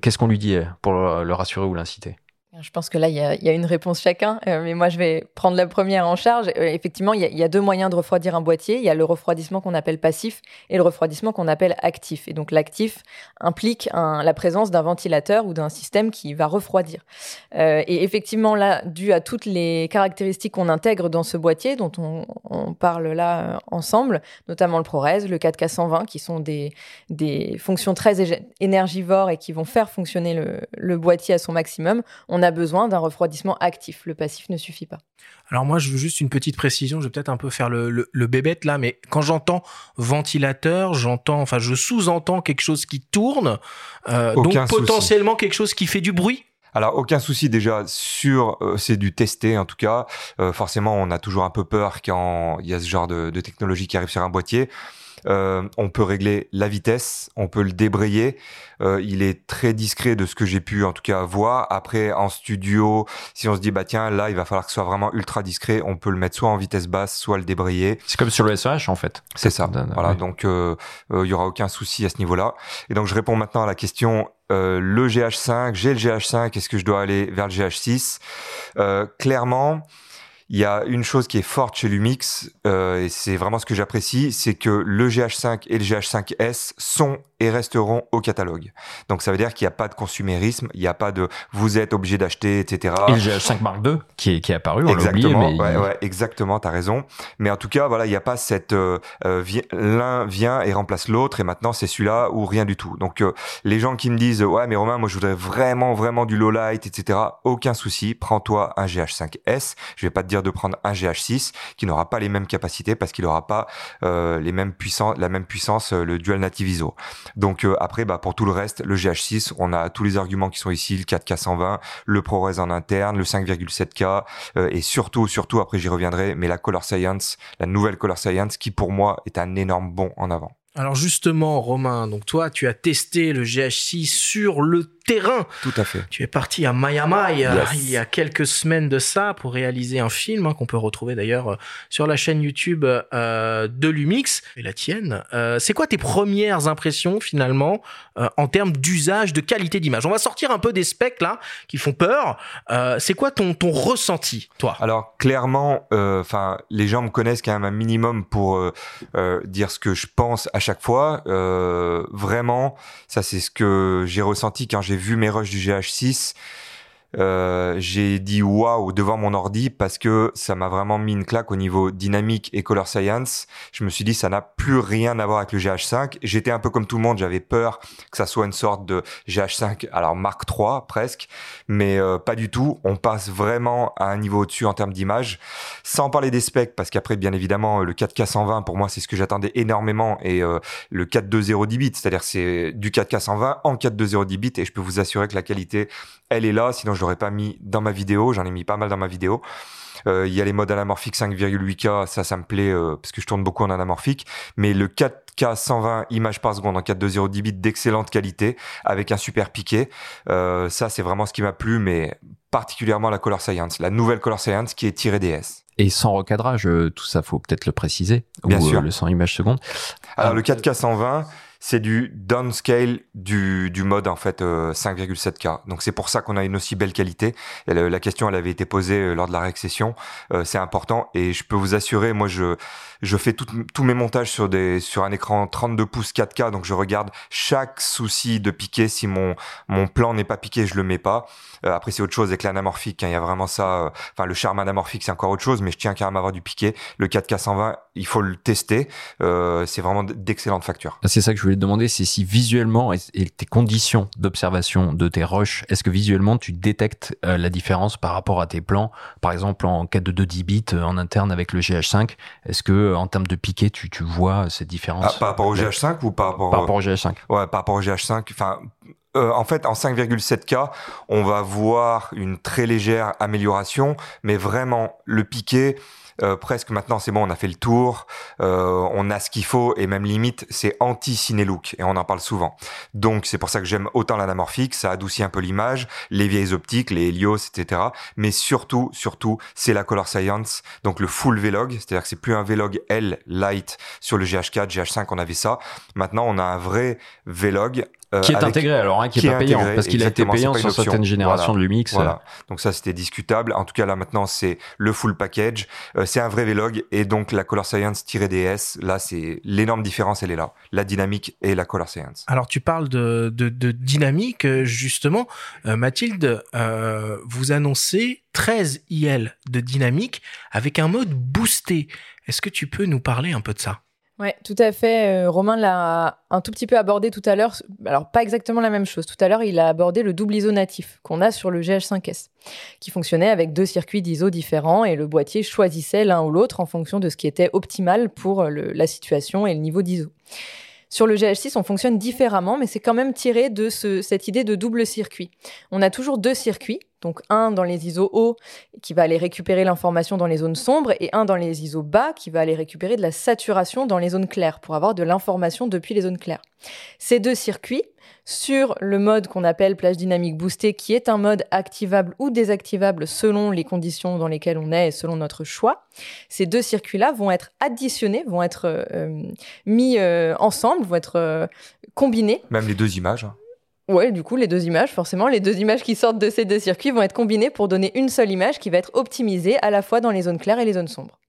Qu'est-ce qu'on lui dit pour le rassurer ou l'inciter? Je pense que là, il y a, une réponse chacun, euh, mais moi, je vais prendre la première en charge. Euh, effectivement, il y, a, deux moyens de refroidir un boîtier. Il y a le refroidissement qu'on appelle passif et le refroidissement qu'on appelle actif. Et donc, l'actif implique la présence d'un ventilateur ou d'un système qui va refroidir. Euh, et effectivement, là, dû à toutes les caractéristiques qu'on intègre dans ce boîtier, dont on, parle là ensemble, notamment le ProRes, le 4K120, qui sont des, fonctions très énergivores et qui vont faire fonctionner le, le boîtier à son maximum, on a besoin d'un refroidissement actif. Le passif ne suffit pas. Alors moi, je veux juste une petite précision. Je vais peut-être un peu faire le, le, bébête là, mais quand j'entends ventilateur, j'entends, enfin, je sous-entends quelque chose qui tourne, euh, donc potentiellement quelque chose qui fait du bruit. Alors aucun souci déjà sur euh, c'est du testé en tout cas. Euh, forcément, on a toujours un peu peur quand il y a ce genre de, de technologie qui arrive sur un boîtier. Euh, on peut régler la vitesse, on peut le débrayer. Euh, il est très discret de ce que j'ai pu en tout cas voir. Après en studio, si on se dit bah tiens là il va falloir que ce soit vraiment ultra discret, on peut le mettre soit en vitesse basse, soit le débrayer. C'est comme sur le SEH en fait. C'est ça. Voilà donc euh, il y aura aucun souci à ce niveau-là. Et donc je réponds maintenant à la question le GH5, j'ai le GH5, est-ce que je dois aller vers le GH6 Clairement, il y a une chose qui est forte chez Lumix, euh, et c'est vraiment ce que j'apprécie, c'est que le GH5 et le GH5S sont et resteront au catalogue. Donc ça veut dire qu'il n'y a pas de consumérisme, il n'y a pas de vous êtes obligé d'acheter, etc. Et le GH5 Mark II qui est, qui est apparu, on exactement, oublié, mais ouais, exactement, t'as raison. Mais en tout cas, voilà, il n'y a pas cette euh, euh l'un vient et remplace l'autre, et maintenant c'est celui-là ou rien du tout. Donc euh, les gens qui me disent ouais mais Romain, moi je voudrais vraiment vraiment du low light, etc. Aucun souci, prends-toi un GH5S. Je vais pas te dire de prendre un GH6 qui n'aura pas les mêmes capacités parce qu'il n'aura pas euh, les mêmes puissances, la même puissance, le dual native ISO. Donc euh, après, bah, pour tout le reste, le GH6, on a tous les arguments qui sont ici, le 4K 120, le ProRes en interne, le 5,7K, euh, et surtout, surtout, après j'y reviendrai, mais la Color Science, la nouvelle Color Science, qui pour moi est un énorme bond en avant. Alors justement, Romain, donc toi, tu as testé le GH6 sur le terrain. Tout à fait. Tu es parti à Miami euh, il y a quelques semaines de ça pour réaliser un film hein, qu'on peut retrouver d'ailleurs euh, sur la chaîne YouTube euh, de Lumix et la tienne. c'est quoi tes premières impressions finalement en termes d'usage, de qualité d'image? On va sortir un peu des specs là qui font peur. c'est quoi ton ton ressenti, toi? Alors clairement, enfin les gens me connaissent quand même un minimum pour dire ce que je pense à chaque fois. vraiment, ça c'est ce que j'ai ressenti quand j'ai j'ai vu mes rushs du GH6 euh, j'ai dit waouh devant mon ordi parce que ça m'a vraiment mis une claque au niveau dynamique et color science. Je me suis dit ça n'a plus rien à voir avec le GH5. J'étais un peu comme tout le monde, j'avais peur que ça soit une sorte de GH5 alors Mark 3 presque, mais euh, pas du tout. On passe vraiment à un niveau au-dessus en termes d'image, sans parler des specs parce qu'après bien évidemment le 4K 120 pour moi c'est ce que j'attendais énormément et euh, le 420 10 bits, c'est-à-dire c'est du 4K 120 en 420 10 bits et je peux vous assurer que la qualité elle est là, sinon l'aurais pas mis dans ma vidéo. J'en ai mis pas mal dans ma vidéo. Euh, il y a les modes anamorphiques 5,8K, ça, ça me plaît euh, parce que je tourne beaucoup en anamorphique. Mais le 4K 120 images par seconde en 4.2.0 10 bits d'excellente qualité avec un super piqué, euh, ça, c'est vraiment ce qui m'a plu, mais particulièrement la Color Science, la nouvelle Color Science qui est tirée DS. Et sans recadrage, tout ça, faut peut-être le préciser. Bien sûr. le 100 images secondes. Alors, le 4K 120, c'est du downscale du, du mode en fait 5,7K. Euh, Donc c'est pour ça qu'on a une aussi belle qualité. la question elle avait été posée euh, lors de la réaccession. Euh, c'est important et je peux vous assurer, moi je je fais tous mes montages sur des sur un écran 32 pouces 4K, donc je regarde chaque souci de piqué. Si mon mon plan n'est pas piqué, je le mets pas. Euh, après c'est autre chose avec l'anamorphique. Hein, il y a vraiment ça. Euh, enfin le charme anamorphique c'est encore autre chose, mais je tiens quand même à avoir du piqué. Le 4K 120, il faut le tester. Euh, c'est vraiment d'excellentes factures. C'est ça que je voulais te demander, c'est si visuellement et, tes conditions d'observation de tes rushs, est-ce que visuellement tu détectes euh, la différence par rapport à tes plans, par exemple en 4 de 2 10 bits en interne avec le GH5 Est-ce que en termes de piqué, tu, tu vois cette différence ah, Par rapport au GH5 ou par rapport, par rapport au GH5 Ouais, par rapport au GH5. Enfin, euh, en fait, en 5,7K, on va voir une très légère amélioration, mais vraiment le piqué, euh, presque maintenant c'est bon, on a fait le tour, euh, on a ce qu'il faut et même limite c'est anti ciné look et on en parle souvent. Donc c'est pour ça que j'aime autant l'anamorphique, ça adoucit un peu l'image, les vieilles optiques, les Helios, etc. Mais surtout, surtout, c'est la color science, donc le full Vlog, c'est-à-dire que c'est plus un Vlog L light sur le GH4, GH5 on avait ça. Maintenant on a un vrai Vlog qui est intégré alors, hein, qui, est pas payant, parce qu'il a été payant sur certaines générations de Lumix. Voilà. Donc ça, c'était discutable. En tout cas, là maintenant, c'est le full package. Euh, c'est un vrai Vlog et donc la Color Science-DS, là, c'est l'énorme différence, elle est là. La dynamique et la Color Science. Alors, tu parles de, de, de dynamique, justement. Euh, Mathilde, euh, vous annoncez 13 IL de dynamique avec un mode boosté. Est-ce que tu peux nous parler un peu de ça? Oui, tout à fait. Euh, Romain l'a un tout petit peu abordé tout à l'heure. Alors, pas exactement la même chose. Tout à l'heure, il a abordé le double ISO natif qu'on a sur le GH5S, qui fonctionnait avec deux circuits d'ISO différents et le boîtier choisissait l'un ou l'autre en fonction de ce qui était optimal pour la situation et le niveau d'ISO. Sur le GH6, on fonctionne différemment, mais c'est quand même tiré de cette idée de double circuit. On a toujours deux circuits, donc un dans les ISO hauts qui va aller récupérer l'information dans les zones sombres et un dans les ISO bas qui va aller récupérer de la saturation dans les zones claires pour avoir de l'information depuis les zones claires. Ces deux circuits, sur le mode qu'on appelle plage dynamique boostée, qui est un mode activable ou désactivable selon les conditions dans lesquelles on est et selon notre choix. Ces deux circuits-là vont être additionnés, vont être euh, mis euh, ensemble, vont être euh, combinés. Même les deux images. Hein. Ouais, du coup, les deux images, forcément, les deux images qui sortent de ces deux circuits vont être combinées pour donner une seule image qui va être optimisée à la fois dans les zones claires et les zones sombres.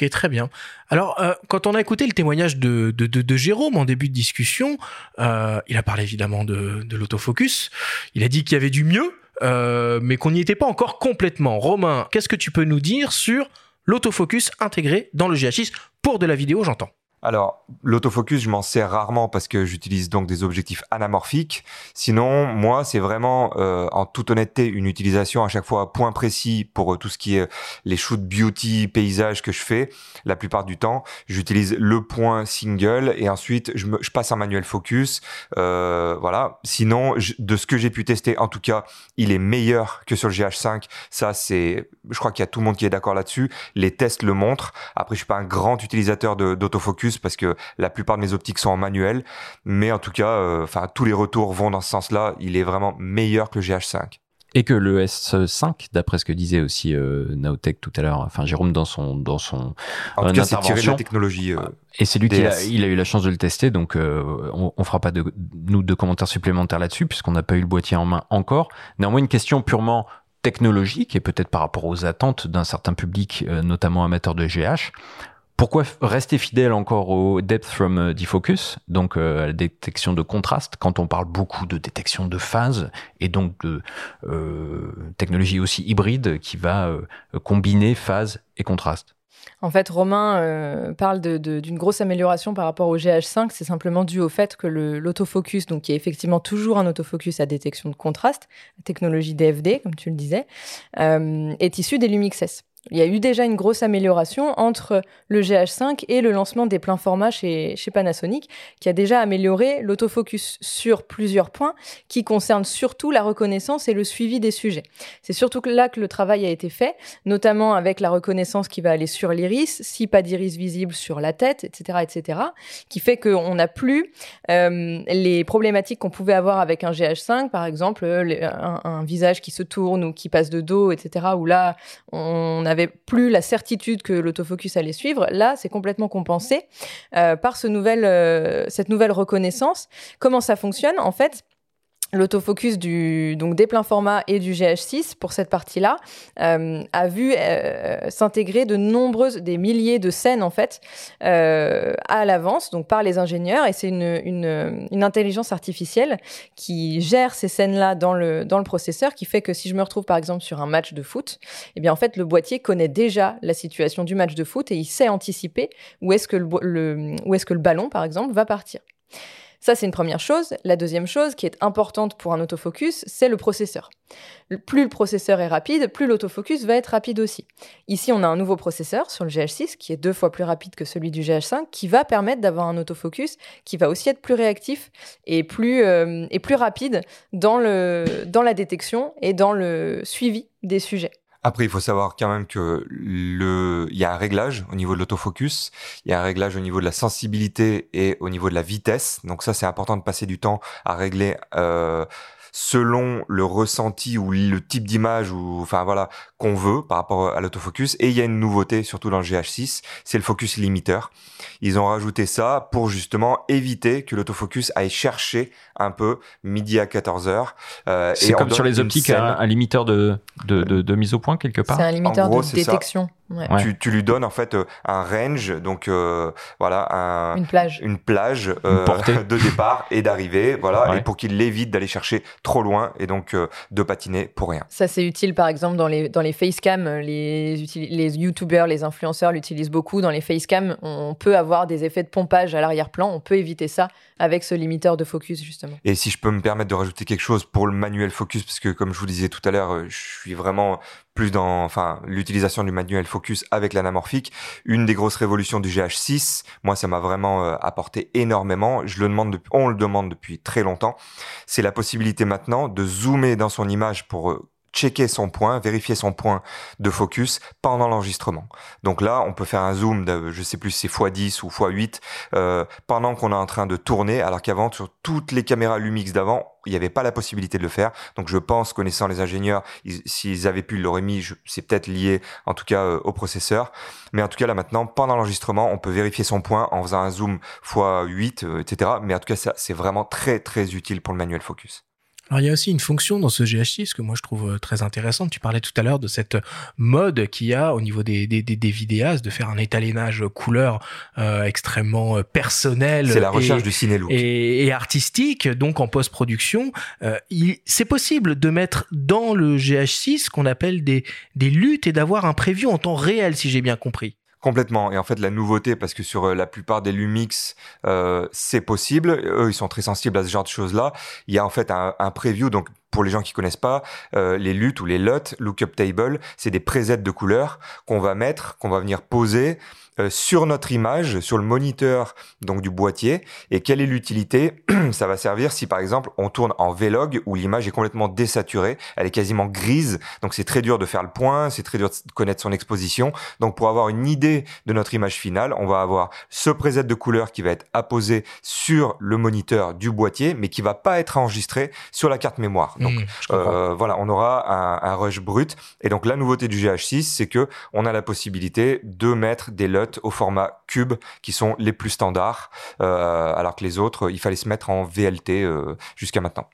Ok, très bien. Alors, euh, quand on a écouté le témoignage de, de, de, Jérôme en début de discussion, euh, il a parlé évidemment de, de l'autofocus. Il a dit qu'il y avait du mieux, euh, mais qu'on n'y était pas encore complètement. Romain, qu'est-ce que tu peux nous dire sur l'autofocus intégré dans le GH6 pour de la vidéo, j'entends? Alors, l'autofocus, je m'en sers rarement parce que j'utilise donc des objectifs anamorphiques. Sinon, moi, c'est vraiment, euh, en toute honnêteté, une utilisation à chaque fois à point précis pour euh, tout ce qui est les shoots beauty, paysages que je fais. La plupart du temps, j'utilise le point single et ensuite je, me, je passe un manuel focus. Euh, voilà. Sinon, de ce que j'ai pu tester, en tout cas, il est meilleur que sur le GH5. Ça, c'est, je crois qu'il y a tout le monde qui est d'accord là-dessus. Les tests le montrent. Après, je suis pas un grand utilisateur d'autofocus parce que la plupart de mes optiques sont en manuel. Mais en tout cas, euh, enfin tous les retours vont dans ce sens-là. Il est vraiment meilleur que le GH5. Et que le S5, d'après ce que disait aussi euh, Naotech tout à l'heure, enfin Jérôme dans son dans son en tout cas, c'est tiré de la technologie. Euh, et c'est lui qui a, il a eu la chance de le tester, donc on, on fera pas de nous de commentaires supplémentaires là-dessus puisqu'on n'a pas eu le boîtier en main encore. Néanmoins, une question purement technologique et peut-être par rapport aux attentes d'un certain public, notamment amateur de GH pourquoi rester fidèle encore au depth from euh, defocus, donc euh, à la détection de contraste, quand on parle beaucoup de détection de phase et donc de euh, technologie aussi hybride qui va euh, combiner phase et contraste? En fait, Romain parle d'une grosse amélioration par rapport au GH5. C'est simplement dû au fait que l'autofocus, donc qui est effectivement toujours un autofocus à détection de contraste, technologie DFD, comme tu le disais, est issu des Lumix S. Il y a eu déjà une grosse amélioration entre le GH5 et le lancement des pleins formats chez, Panasonic, qui a déjà amélioré l'autofocus sur plusieurs points qui concernent surtout la reconnaissance et le suivi des sujets. C'est surtout là que le travail a été fait, notamment avec la reconnaissance qui va aller sur l'iris, si pas d'iris visible sur la tête, etc., etc., qui fait qu'on n'a plus euh, les problématiques qu'on pouvait avoir avec un GH5, par exemple, un, un visage qui se tourne ou qui passe de dos, etc., où là, on plus la certitude que l'autofocus allait suivre. Là, c'est complètement compensé euh, par ce nouvel, euh, cette nouvelle reconnaissance. Comment ça fonctionne? En fait, l'autofocus du donc des pleins formats et du GH6 pour cette partie-là euh, a vu euh, s'intégrer de nombreuses des milliers de scènes en fait euh, à l'avance donc par les ingénieurs. Et c'est une, une, une, intelligence artificielle qui gère ces scènes-là dans le dans le processeur qui fait que si je me retrouve par exemple sur un match de foot eh bien en fait le boîtier connaît déjà la situation du match de foot et il sait anticiper où est-ce que le, le où est-ce que le ballon par exemple va partir ça, c'est une première chose. La deuxième chose qui est importante pour un autofocus, c'est le processeur. Plus le processeur est rapide, plus l'autofocus va être rapide aussi. Ici, on a un nouveau processeur sur le GH6 qui est deux fois plus rapide que celui du GH5, qui va permettre d'avoir un autofocus qui va aussi être plus réactif et plus, euh, rapide dans, dans la détection et dans le suivi des sujets. Après, il faut savoir quand même que le, il y a un réglage au niveau de l'autofocus, il y a un réglage au niveau de la sensibilité et au niveau de la vitesse. Donc ça, c'est important de passer du temps à régler euh, selon le ressenti ou le type d'image ou enfin voilà qu'on veut par rapport à l'autofocus. Et il y a une nouveauté surtout dans le GH6 c'est le focus limiteur. Ils ont rajouté ça pour justement éviter que l'autofocus aille chercher un peu midi à 14h euh, c'est comme sur les optiques un, limiteur de de, de mise au point quelque part. C'est un limiteur de détection. Tu, tu, lui donnes en fait euh, un range, donc euh, voilà, un, une plage, une plage euh, de départ et d'arrivée, voilà, et pour qu'il l'évite d'aller chercher trop loin et donc de patiner pour rien. Ça c'est utile par exemple dans les dans les facecam, les les youtubeurs, les influenceurs l'utilisent beaucoup. Dans les facecam, on peut avoir des effets de pompage à l'arrière-plan, on peut éviter ça avec ce limiteur de focus justement. Et si je peux me permettre de rajouter quelque chose pour le manuel focus, parce que comme je vous disais tout à l'heure, je suis vraiment plus dans enfin l'utilisation du manuel focus avec l'anamorphique. Une des grosses révolutions du GH6, moi ça m'a vraiment euh, apporté énormément. Je le demande, depuis, on le demande depuis très longtemps. C'est la possibilité maintenant de zoomer dans son image pour euh, checker son point, vérifier son point de focus pendant l'enregistrement. Donc là, on peut faire un zoom de, je sais plus si c'est x10 ou x8, euh, pendant qu'on est en train de tourner, alors qu'avant, sur toutes les caméras Lumix d'avant, il n'y avait pas la possibilité de le faire. Donc je pense, connaissant les ingénieurs, s'ils avaient pu, ils l'auraient mis, c'est peut-être lié en tout cas euh, au processeur. Mais en tout cas là maintenant, pendant l'enregistrement, on peut vérifier son point en faisant un zoom x8, euh, etc. Mais en tout cas, ça c'est vraiment très très utile pour le manuel focus. Alors il y a aussi une fonction dans ce GH6 que moi je trouve euh, très intéressante. Tu parlais tout à l'heure de cette mode qu'il y a au niveau des, des, des, vidéastes de faire un étalonnage couleur euh, extrêmement euh, personnel. C'est la recherche du ciné look. Et, et, artistique, donc en post-production. Euh, c'est possible de mettre dans le GH6 qu'on appelle des, des luttes et d'avoir un preview en temps réel si j'ai bien compris. Complètement. Et en fait, la nouveauté, parce que sur euh, la plupart des Lumix, euh, c'est possible. Eux, ils sont très sensibles à ce genre de choses-là. Il y a en fait un, un preview. Donc, pour les gens qui connaissent pas, euh, les LUT ou les LUT, Lookup Table, c'est des presets de couleurs qu'on va mettre, qu'on va venir poser sur notre image, sur le moniteur donc du boîtier. Et quelle est l'utilité? Ça va servir si par exemple on tourne en Vlog où l'image est complètement désaturée, elle est quasiment grise, donc c'est très dur de faire le point, c'est très dur de connaître son exposition. Donc pour avoir une idée de notre image finale, on va avoir ce preset de couleur qui va être apposé sur le moniteur du boîtier, mais qui va pas être enregistré sur la carte mémoire. Donc mmh, euh, voilà, on aura un, un, rush brut. Et donc la nouveauté du GH6, c'est que on a la possibilité de mettre des LUT au format cube qui sont les plus standards, euh, alors que les autres, il fallait se mettre en VLT euh, jusqu'à maintenant.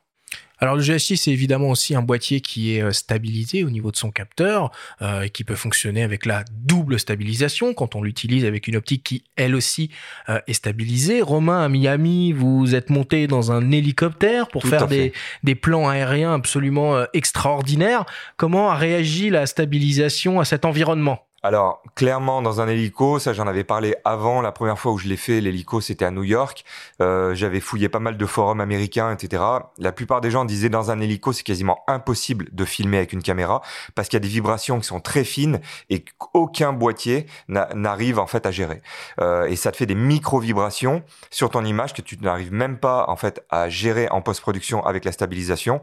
Alors le GH6 c'est évidemment aussi un boîtier qui est euh, stabilisé au niveau de son capteur euh, et qui peut fonctionner avec la double stabilisation quand on l'utilise avec une optique qui elle aussi euh, est stabilisée. Romain à Miami, vous êtes monté dans un hélicoptère pour faire des, des, plans aériens absolument extraordinaires. Comment a réagi la stabilisation à cet environnement? Alors, clairement, dans un hélico, ça j'en avais parlé avant, la première fois où je l'ai fait, l'hélico, c'était à New York. Euh, j'avais fouillé pas mal de forums américains, etc. La plupart des gens disaient dans un hélico, c'est quasiment impossible de filmer avec une caméra parce qu'il y a des vibrations qui sont très fines et qu'aucun boîtier n'arrive en fait à gérer. Euh, et ça te fait des micro-vibrations sur ton image que tu n'arrives même pas en fait à gérer en post-production avec la stabilisation.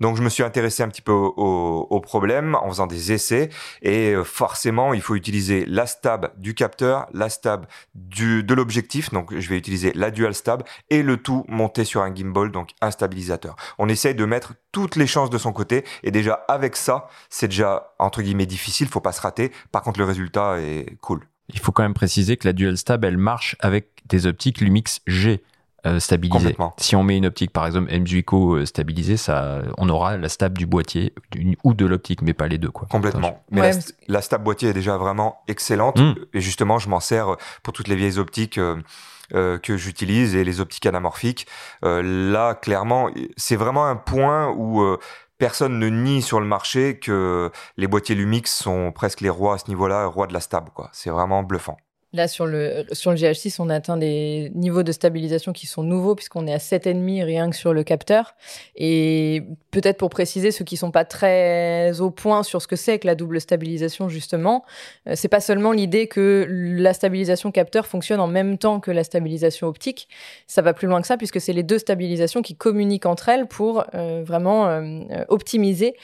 Donc, je me suis intéressé un petit peu au, au problème en faisant des essais et euh, forcément, il faut utiliser la stab du capteur, la stab de l'objectif, donc je vais utiliser la dual stab, et le tout monté sur un gimbal, donc un stabilisateur. On essaye de mettre toutes les chances de son côté, et déjà avec ça, c'est déjà entre guillemets difficile, faut pas se rater. Par contre, le résultat est cool. Il faut quand même préciser que la dual stab, elle marche avec des optiques Lumix G. Euh, stabilisé. Si on met une optique, par exemple, M-Zuico euh, stabilisée, ça, on aura la stab du boîtier ou de l'optique, mais pas les deux. Quoi. Complètement. Mais la, stab boîtier est déjà vraiment excellente. Hmm. Et justement, je m'en sers pour toutes les vieilles optiques. Euh, que j'utilise et les optiques anamorphiques. là, clairement, c'est vraiment un point où personne ne nie sur le marché que les boîtiers Lumix sont presque les rois à ce niveau-là, rois de la stab. Quoi. C'est vraiment bluffant. Là, sur le, sur le GH6, on atteint des niveaux de stabilisation qui sont nouveaux, puisqu'on est à 7,5 rien que sur le capteur. Et peut-être pour préciser, ceux qui sont pas très au point sur ce que c'est que la double stabilisation, justement, euh, c'est pas seulement l'idée que la stabilisation capteur fonctionne en même temps que la stabilisation optique. Ça va plus loin que ça, puisque c'est les deux stabilisations qui communiquent entre elles pour euh, vraiment euh, optimiser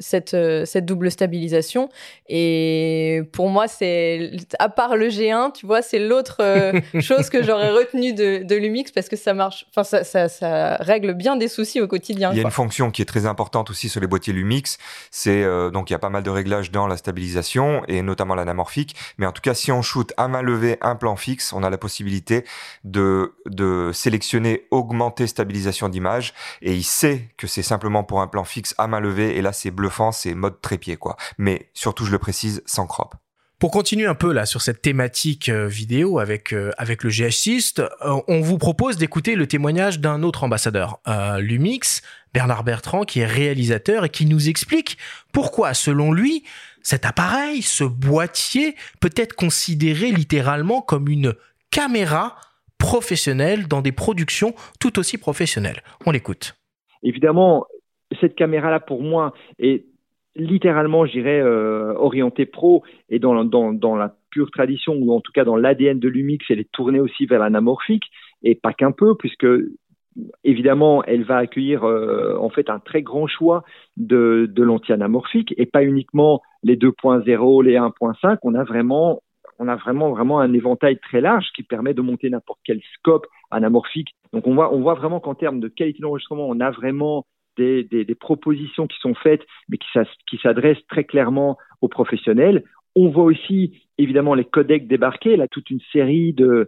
cette, cette double stabilisation. Et pour moi, c'est, à part le Tu vois, c'est l'autre euh, chose que j'aurais retenu de, Lumix parce que ça marche, enfin, ça, règle bien des soucis au quotidien. Il y a une fonction qui est très importante aussi sur les boîtiers Lumix, c'est euh, donc il y a pas mal de réglages dans la stabilisation et notamment l'anamorphique, mais en tout cas, si on shoot à main levée un plan fixe, on a la possibilité de, de sélectionner augmenter stabilisation d'image et il sait que c'est simplement pour un plan fixe à main levée et là c'est bluffant, c'est mode trépied quoi. Mais surtout, je le précise, sans crop. Pour continuer un peu là sur cette thématique euh, vidéo avec euh, avec le GH6, euh, on vous propose d'écouter le témoignage d'un autre ambassadeur, Lumix, Bernard Bertrand, qui est réalisateur et qui nous explique pourquoi, selon lui, cet appareil, ce boîtier, peut être considéré littéralement comme une caméra professionnelle dans des productions tout aussi professionnelles. On l'écoute. Évidemment, cette caméra-là, pour moi, est littéralement, je dirais, euh, orientée pro et dans, la pure tradition, ou en tout cas dans l'ADN de Lumix, elle est tournée aussi vers l'anamorphique, et pas qu'un peu, puisque évidemment, elle va accueillir euh, en fait un très grand choix de, de l'anti-anamorphique, et pas uniquement les 2.0, les 1.5, on a vraiment on a vraiment vraiment un éventail très large qui permet de monter n'importe quel scope anamorphique. Donc on voit on voit vraiment qu'en termes de qualité d'enregistrement, on a vraiment des, propositions qui sont faites, mais qui, s'adressent très clairement aux professionnels. On voit aussi évidemment les codecs débarquer, là toute une série de,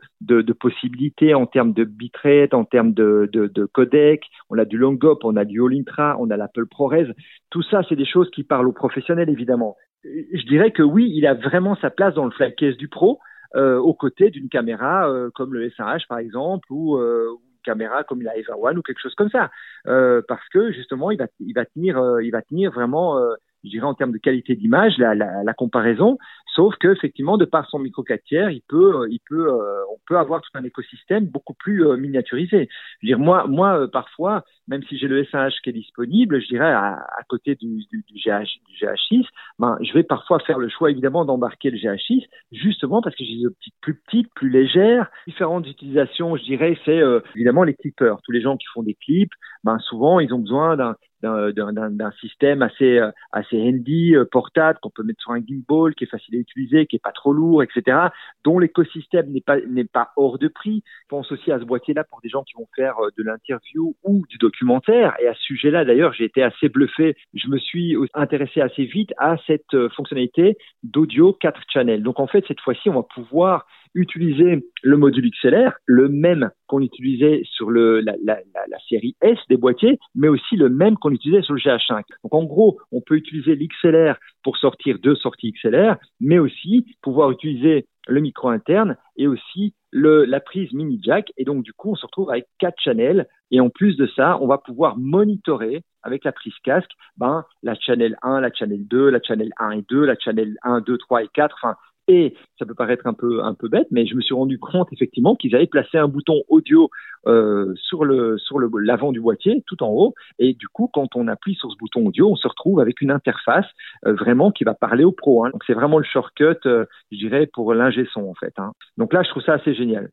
possibilités en termes de bitrate, en termes de, de, de codec. On a du Longop, on a du All-Intra, on a l'Apple ProRes. Tout ça, c'est des choses qui parlent aux professionnels évidemment. Je dirais que oui, il a vraiment sa place dans le flycase du pro. Euh, aux côtés d'une caméra euh, comme le S1H par exemple ou, euh, caméra comme la Eva One ou quelque chose comme ça, euh, parce que justement il va il va tenir euh, il va tenir vraiment euh, je dirais en termes de qualité d'image la, la, la, comparaison Sauf que effectivement, de par son micro 4 tiers, il peut, euh, il peut, euh, on peut avoir tout un écosystème beaucoup plus euh, miniaturisé. Je veux dire, moi, moi, parfois, même si j'ai le SH qui est disponible, je dirais à, à côté du, du, du, GH, du GH6, ben, je vais parfois faire le choix évidemment d'embarquer le GH6, justement parce que j'ai des optiques plus petites, plus légères, différentes utilisations. Je dirais, c'est évidemment les clippers. Tous les gens qui font des clips, ben souvent ils ont besoin d'un d'un système assez assez handy portable qu'on peut mettre sur un gimbal qui est facile à utiliser, qui est pas trop lourd, etc., dont l'écosystème n'est pas n'est pas hors de prix. Je pense aussi à ce boîtier-là pour des gens qui vont faire euh, de l'interview ou du documentaire. Et à ce sujet-là, d'ailleurs, j'ai été assez bluffé. Je me suis intéressé assez vite à cette euh, fonctionnalité d'audio 4 channels. Donc en fait, cette fois-ci, on va pouvoir utiliser le module XLR, le même qu'on utilisait sur le, la, la, la, série S des boîtiers, mais aussi le même qu'on utilisait sur le GH5. Donc en gros, on peut utiliser l'XLR pour sortir deux sorties XLR, mais aussi pouvoir utiliser le micro interne et aussi le, la prise mini jack. Et donc, du coup, on se retrouve avec quatre channels. Et en plus de ça, on va pouvoir monitorer avec la prise casque, ben, la channel 1, la channel 2, la channel 1 et 2, la channel 1, 2, 3 et 4. Enfin, et ça peut paraître un peu un peu bête, mais je me suis rendu compte effectivement qu'ils avaient placé un bouton audio euh, sur le sur le l'avant du boîtier, tout en haut. Et du coup, quand on appuie sur ce bouton audio, on se retrouve avec une interface euh, vraiment qui va parler au pro. Hein. Donc c'est vraiment le shortcut, euh, je dirais, pour l'ingé son en fait. Hein. Donc là, je trouve ça assez génial.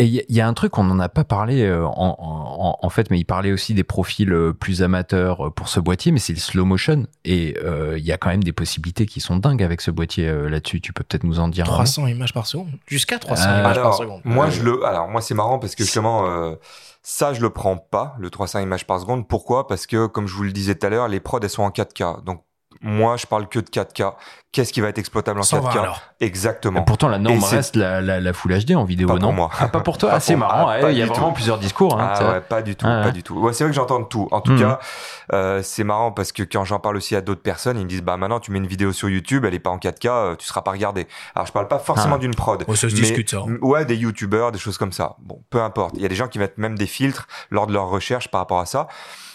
Et il y, a un truc, on n'en a pas parlé euh, en, fait, mais il parlait aussi des profils euh, plus amateurs euh, pour ce boîtier, mais c'est le slow motion. Et il y a quand même des possibilités qui sont dingues avec ce boîtier là-dessus. Tu peux peut-être nous en dire 300 images par seconde Jusqu'à 300 images par seconde. Moi, je le, alors, moi, c'est marrant parce que justement, ça, je le prends pas, le 300 images par seconde. Pourquoi? Parce que, comme je vous le disais tout à l'heure, les prods, elles sont en 4K. Donc, moi, je parle que de 4K. Qu'est-ce qui va être exploitable en 4K Exactement. Et pourtant, la norme reste la, la, la, Full HD en vidéo, pas non pour moi. Ah, pas pour toi. Ah, c'est marrant. Ah, il y a vraiment plusieurs discours. Hein, ah ouais, pas du tout, pas du tout. Ouais, c'est vrai que j'entends tout. En tout hmm. cas, euh, c'est marrant parce que quand j'en parle aussi à d'autres personnes, ils me disent bah maintenant tu mets une vidéo sur YouTube, elle est pas en 4K, euh, tu seras pas regardé. Alors je parle pas forcément ah. d'une prod. ça se discute ça. Ouais, des YouTubeurs, des choses comme ça. Bon, peu importe. Il y a des gens qui mettent même des filtres lors de leur recherche par rapport à ça.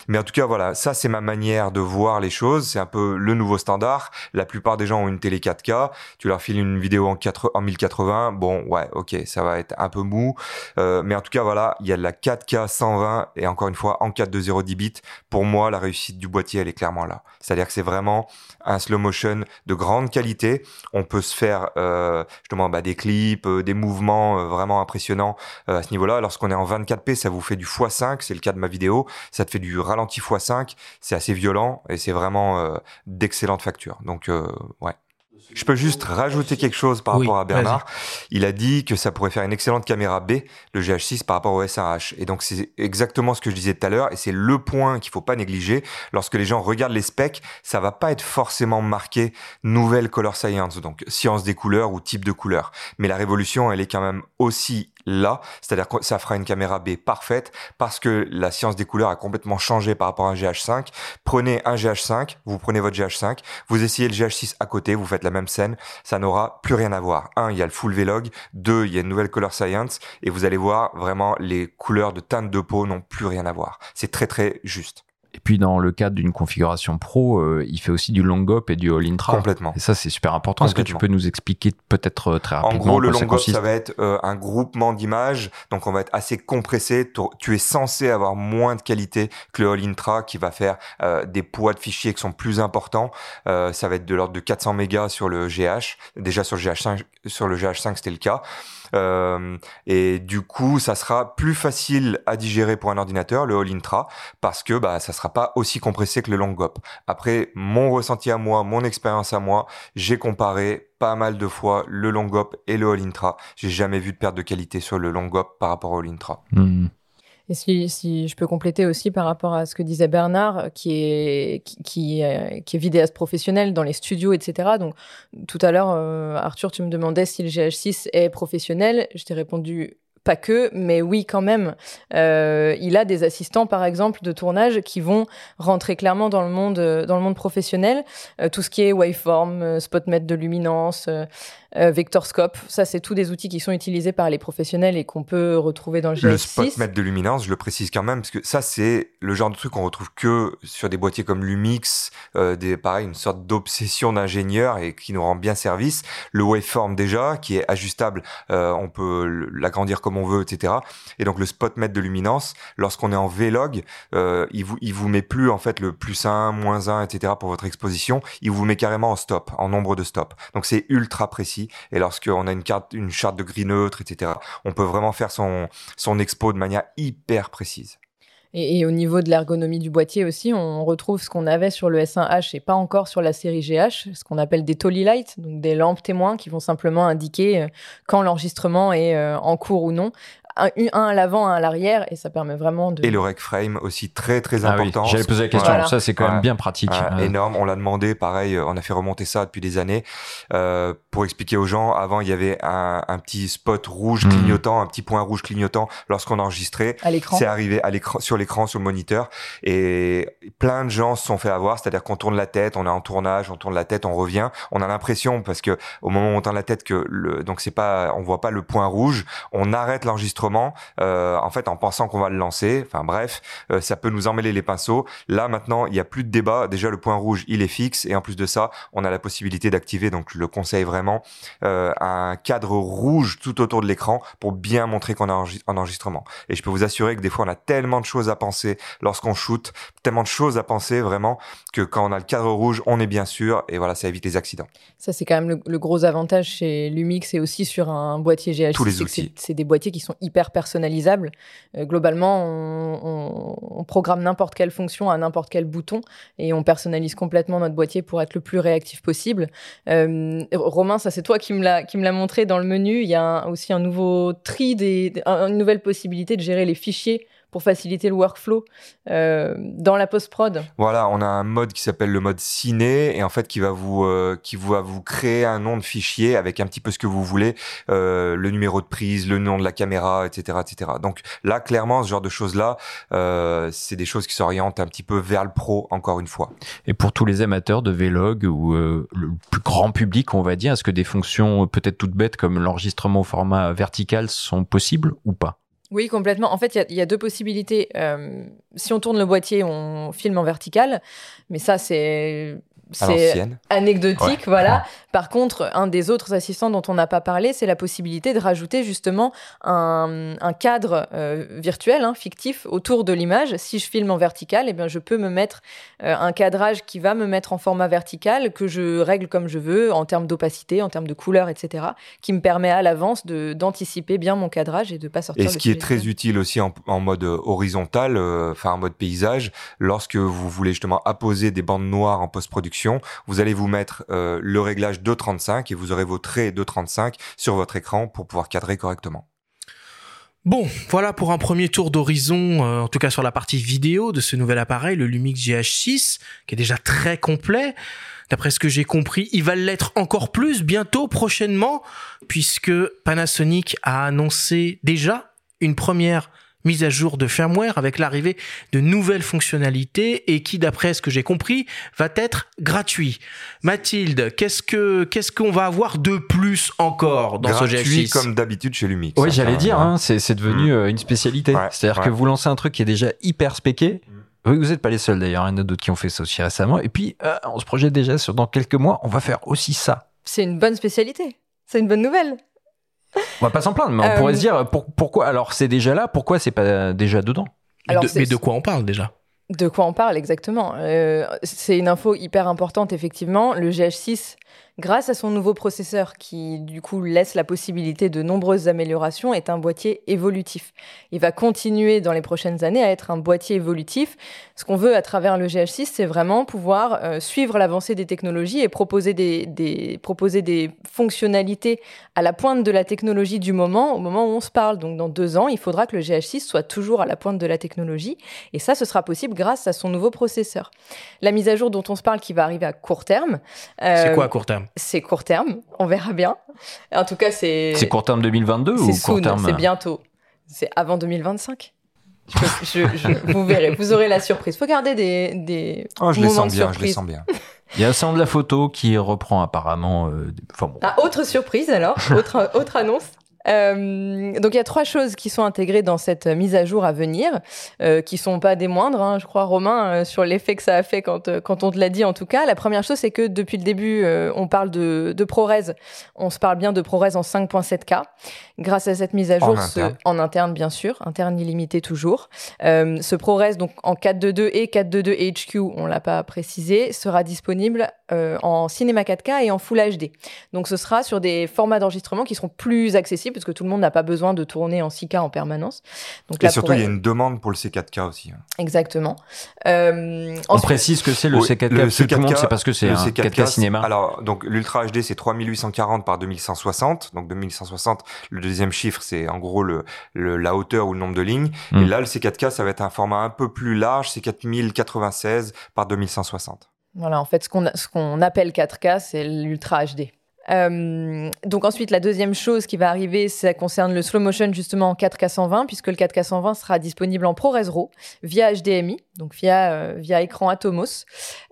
Mais en tout cas, voilà, ça c'est ma manière de voir les choses. C'est un peu le nouveau standard. La plupart des gens ont une télé 4K. Tu leur files une vidéo en, 4, en 1080. Bon, ouais, ok, ça va être un peu mou. Euh, mais en tout cas, voilà, il y a de la 4K 120 et encore une fois en 4.2.0 10 bits. Pour moi, la réussite du boîtier, elle est clairement là. C'est-à-dire que c'est vraiment un slow motion de grande qualité. On peut se faire euh, justement bah, des clips, euh, des mouvements euh, vraiment impressionnants à ce niveau-là. Lorsqu'on est en 24p, ça vous fait du x5. C'est le cas de ma vidéo. Ça te fait du ralenti x5, c'est assez violent et c'est vraiment euh, d'excellente facture. Donc euh, ouais. Je peux juste rajouter quelque chose par rapport à Bernard. Il a dit que ça pourrait faire une excellente caméra B, le GH6 par rapport au S1H. Et donc c'est exactement ce que je disais tout à l'heure et c'est le point qu'il faut pas négliger. Lorsque les gens regardent les specs, ça va pas être forcément marqué nouvelle color science, donc science des couleurs ou type de couleur. Mais la révolution, elle est quand même aussi là, c'est-à-dire que ça fera une caméra B parfaite parce que la science des couleurs a complètement changé par rapport à un GH5. Prenez un GH5, vous prenez votre GH5, vous essayez le GH6 à côté, vous faites la même scène, ça n'aura plus rien à voir. Un, il y a le full Vlog, deux, il y a une nouvelle color science et vous allez voir vraiment les couleurs de teinte de peau n'ont plus rien à voir. C'est très très juste. Et puis dans le cadre d'une configuration pro, euh, il fait aussi du long up et du all intra. Complètement. Et ça c'est super important. Est-ce que tu peux nous expliquer peut-être euh, très rapidement En gros, le long up ça va être euh, un groupement d'images, donc on va être assez compressé. Tu es censé avoir moins de qualité que le all intra qui va faire des poids de fichiers qui sont plus importants. ça va être de l'ordre de 400 mégas sur le GH. Déjà sur le GH5, sur le GH5 c'était le cas. Euh, et du coup, ça sera plus facile à digérer pour un ordinateur, le All Intra, parce que bah, ça sera pas aussi compressé que le Long Up. Après, mon ressenti à moi, mon expérience à moi, j'ai comparé pas mal de fois le Long Up et le All Intra. J'ai jamais vu de perte de qualité sur le Long Up par rapport au All Intra. Et si, si, je peux compléter aussi par rapport à ce que disait Bernard, qui est, qui, qui, euh, est vidéaste professionnel dans les studios, etc. Donc, tout à l'heure, euh, Arthur, tu me demandais si le GH6 est professionnel. Je t'ai répondu pas que, mais oui quand même. Euh, il a des assistants, par exemple, de tournage qui vont rentrer clairement dans le monde, dans le monde professionnel. Euh, tout ce qui est waveform, euh, spotmètre de luminance, euh, Vectorscope. Ça, c'est tous des outils qui sont utilisés par les professionnels et qu'on peut retrouver dans le GH6. Le spotmètre de luminance, je le précise quand même, parce que ça, c'est le genre de truc qu'on retrouve que sur des boîtiers comme Lumix, euh, des, pareil, une sorte d'obsession d'ingénieur et qui nous rend bien service. Le waveform déjà, qui est ajustable, euh, on peut l'agrandir comme on veut, etc. Et donc le spotmètre de luminance, lorsqu'on est en Vlog, il vous il vous met plus en fait le plus 1, moins 1, etc. pour votre exposition. Il vous met carrément en stop, en nombre de stops. Donc c'est ultra précis. Et lorsqu'on a une carte, une charte de gris neutre, etc., on peut vraiment faire son, son expo de manière hyper précise. Et, au niveau de l'ergonomie du boîtier aussi, on retrouve ce qu'on avait sur le S1H et pas encore sur la série GH, ce qu'on appelle des Tolly Lights, donc des lampes témoins qui vont simplement indiquer euh, quand l'enregistrement est euh, en cours ou non, un, un à l'avant, un à l'arrière, et ça permet vraiment de. Et le rec frame aussi très très ah important. J'allais poser la question. Ça c'est quand même bien pratique. Énorme. On l'a demandé. Pareil, on a fait remonter ça depuis des années euh, pour expliquer aux gens. Avant, il y avait un, un petit spot rouge hmm. clignotant, un petit point rouge clignotant lorsqu'on enregistrait. À l'écran. C'est arrivé à l'écran, sur l'écran, sur le moniteur, et plein de gens se sont fait avoir. C'est-à-dire qu'on tourne la tête, on est en tournage, on tourne la tête, on revient. On a l'impression parce que au moment où on tourne la tête que le, donc c'est pas, on voit pas le point rouge. On arrête l'enregistrement. Euh, en fait, en pensant qu'on va le lancer. Enfin bref, euh, ça peut nous emmêler les pinceaux. Là maintenant, il n'y a plus de débat. Déjà le point rouge, il est fixe et en plus de ça, on a la possibilité d'activer. Donc je le conseille vraiment euh, un cadre rouge tout autour de l'écran pour bien montrer qu'on est en enregistrement. Et je peux vous assurer que des fois on a tellement de choses à penser lorsqu'on shoot, tellement de choses à penser vraiment que quand on a le cadre rouge, on est bien sûr et voilà, ça évite les accidents. Ça c'est quand même le, gros avantage chez Lumix et aussi sur un boîtier GH6. Tous les outils. C'est des boîtiers qui sont hyper personnalisables. Euh, globalement, on, programme n'importe quelle fonction à n'importe quel bouton et on personnalise complètement notre boîtier pour être le plus réactif possible. Euh, Romain, ça c'est toi qui me l'a montré dans le menu. Il y a aussi un nouveau tri des, une nouvelle possibilité de gérer les fichiers pour faciliter le workflow euh, dans la post-prod. Voilà, on a un mode qui s'appelle le mode ciné et en fait qui va vous euh, qui va vous créer un nom de fichier avec un petit peu ce que vous voulez, euh, le numéro de prise, le nom de la caméra, etc., etc. Donc là, clairement, ce genre de choses là, c'est des choses qui s'orientent un petit peu vers le pro encore une fois. Et pour tous les amateurs de Vlog ou le plus grand public, on va dire, est-ce que des fonctions peut-être toutes bêtes comme l'enregistrement au format vertical sont possibles ou pas? Oui, complètement. En fait, il y, a deux possibilités. Euh, si on tourne le boîtier, on filme en vertical, mais ça, c'est c'est anecdotique, voilà. Par contre, un des autres assistants dont on n'a pas parlé, c'est la possibilité de rajouter justement un, cadre euh, virtuel, hein, fictif, autour de l'image. Si je filme en vertical, eh bien, je peux me mettre euh, un cadrage qui va me mettre en format vertical, que je règle comme je veux, en termes d'opacité, en termes de couleur, etc., qui me permet à l'avance d'anticiper bien mon cadrage et de pas sortir. Et ce qui est très utile aussi en, mode horizontal, euh, enfin en mode paysage, lorsque vous voulez justement apposer des bandes noires en post-production vous allez vous mettre euh, le réglage 2.35 et vous aurez vos traits 2.35 sur votre écran pour pouvoir cadrer correctement. Bon, voilà pour un premier tour d'horizon, euh, en tout cas sur la partie vidéo de ce nouvel appareil, le Lumix GH6, qui est déjà très complet. D'après ce que j'ai compris, il va l'être encore plus bientôt, prochainement, puisque Panasonic a annoncé déjà une première mise à jour de firmware avec l'arrivée de nouvelles fonctionnalités et qui, d'après ce que j'ai compris, va être gratuit. Mathilde, qu'est-ce que qu'est-ce qu'on va avoir de plus encore dans ce GH6 comme d'habitude chez Lumix. Oui, j'allais dire, hein, c'est devenu mm. euh, une spécialité. C'est-à-dire que vous lancez un truc qui est déjà hyper spéqué. Mm. vous n'êtes pas les seuls d'ailleurs, il y en a d'autres qui ont fait ça aussi récemment. Et puis, euh, on se projette déjà sur dans quelques mois, on va faire aussi ça. C'est une bonne spécialité. C'est une bonne nouvelle. On va pas s'en plaindre, mais on pourrait euh, se dire pourquoi alors c'est déjà là, pourquoi c'est pas déjà dedans? Mais de quoi on parle déjà? De quoi on parle exactement. Euh, C'est une info hyper importante effectivement. Le GH6 grâce à son nouveau processeur qui du coup laisse la possibilité de nombreuses améliorations, est un boîtier évolutif. Il va continuer dans les prochaines années à être un boîtier évolutif. Ce qu'on veut à travers le GH6, c'est vraiment pouvoir euh, suivre l'avancée des technologies et proposer des, proposer des fonctionnalités à la pointe de la technologie du moment, au moment où on se parle. Donc dans deux ans, il faudra que le GH6 soit toujours à la pointe de la technologie. Et ça, ce sera possible grâce à son nouveau processeur. La mise à jour dont on se parle qui va arriver à court terme. c'est quoi à court terme? C'est court terme, on verra bien. En tout cas, c'est. C'est court terme 2022 ou court terme C'est bientôt. C'est avant 2025. vous verrez, vous aurez la surprise. Faut garder des, des oh, je les sens bien, je les sens bien. Il y a un de la photo qui reprend apparemment. Euh, ah, autre surprise alors, autre, autre annonce. Euh, donc il y a trois choses qui sont intégrées dans cette mise à jour à venir, euh, qui sont pas des moindres, hein, je crois, Romain, euh, sur l'effet que ça a fait quand, euh, quand on te l'a dit en tout cas. La première chose, c'est que depuis le début, euh, on parle de, de ProRes, on se parle bien de ProRes en 5.7K. Grâce à cette mise à jour, en interne, bien sûr, interne illimité toujours. ce ProRes, donc en 4.2.2 et 4.2.2 HQ, on l'a pas précisé, sera disponible en cinéma 4K et en Full HD. Donc ce sera sur des formats d'enregistrement qui seront plus accessibles parce que tout le monde n'a pas besoin de tourner en 6K en permanence. Donc, et surtout, il y a une demande pour le C4K aussi. Hein. Exactement. Euh, On précise que c'est le C4K, le C4K, tout le monde sait parce que c'est un C4K, 4K cinéma. Alors, donc l'Ultra HD, c'est 3840 par 2160. Donc 2160, le deuxième chiffre, c'est en gros le, la hauteur ou le nombre de lignes. Et hmm. là, le C4K, ça va être un format un peu plus large, c'est 4096 par 2160. Voilà, en fait, ce qu'on ce qu'on appelle 4K, c'est l'Ultra HD. Euh, donc ensuite, la deuxième chose qui va arriver, ça concerne le slow motion justement en 4K 120, puisque le 4K 120 sera disponible en ProRes RAW via HDMI, donc via, euh, via écran Atomos.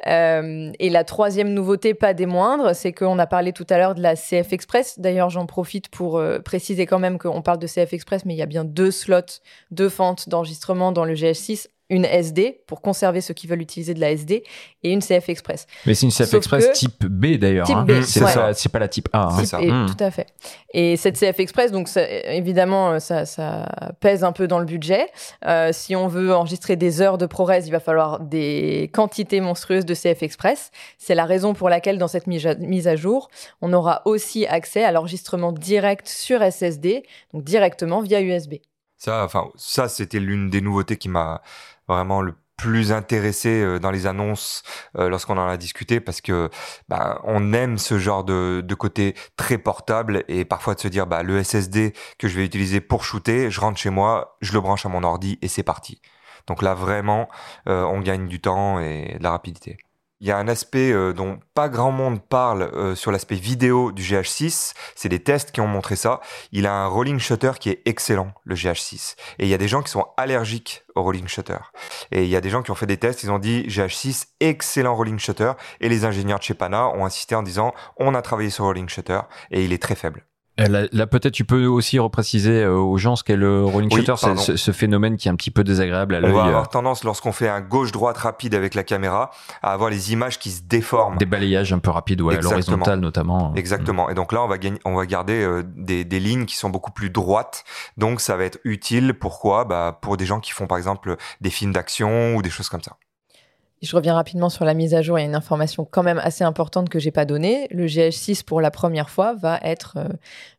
Euh, et la troisième nouveauté, pas des moindres, c'est qu'on a parlé tout à l'heure de la CF Express. D'ailleurs, j'en profite pour préciser quand même qu'on parle de CF Express, mais il y a bien deux slots, deux fentes d'enregistrement dans le GH6 une SD pour conserver ceux qui veulent utiliser de la SD et une CF Express. Mais c'est une CF Express type B d'ailleurs. Type hein. C'est pas la type A. Hein. ça. Hmm. Tout à fait. Et cette CF Express, donc évidemment, ça, ça, pèse un peu dans le budget. Euh, si on veut enregistrer des heures de ProRes, il va falloir des quantités monstrueuses de CF Express. C'est la raison pour laquelle dans cette mise à jour, on aura aussi accès à l'enregistrement direct sur SSD, donc directement via USB. Ça, enfin, ça, c'était l'une des nouveautés qui m'a vraiment le plus intéressé euh, dans les annonces euh, lorsqu'on en a discuté parce que bah, on aime ce genre de, de, côté très portable et parfois de se dire bah, le SSD que je vais utiliser pour shooter, je rentre chez moi, je le branche à mon ordi et c'est parti. Donc là vraiment, euh, on gagne du temps et de la rapidité. Il y a un aspect euh, dont pas grand monde parle euh, sur l'aspect vidéo du GH6. C'est des tests qui ont montré ça. Il a un rolling shutter qui est excellent, le GH6. Et il y a des gens qui sont allergiques au rolling shutter. Et il y a des gens qui ont fait des tests, ils ont dit GH6, excellent rolling shutter. Et les ingénieurs de chez Pana ont insisté en disant, on a travaillé sur rolling shutter et il est très faible. Euh, là, peut-être tu peux aussi repréciser euh, aux gens ce qu'est le rolling shutter, c'est ce, phénomène qui est un petit peu désagréable à l'œil. On va avoir euh. tendance, lorsqu'on fait un gauche-droite rapide avec la caméra, à avoir les images qui se déforment. Des balayages un peu rapides, ouais, à l'horizontale notamment. Exactement. Et donc là, on va, gagner, on va garder des, des, lignes qui sont beaucoup plus droites. Donc ça va être utile. Pourquoi? Bah, Pour des gens qui font par exemple des films d'action ou des choses comme ça. Je reviens rapidement sur la mise à jour. Il y a une information quand même assez importante que j'ai pas donnée. Le GH6 pour la première fois va être euh,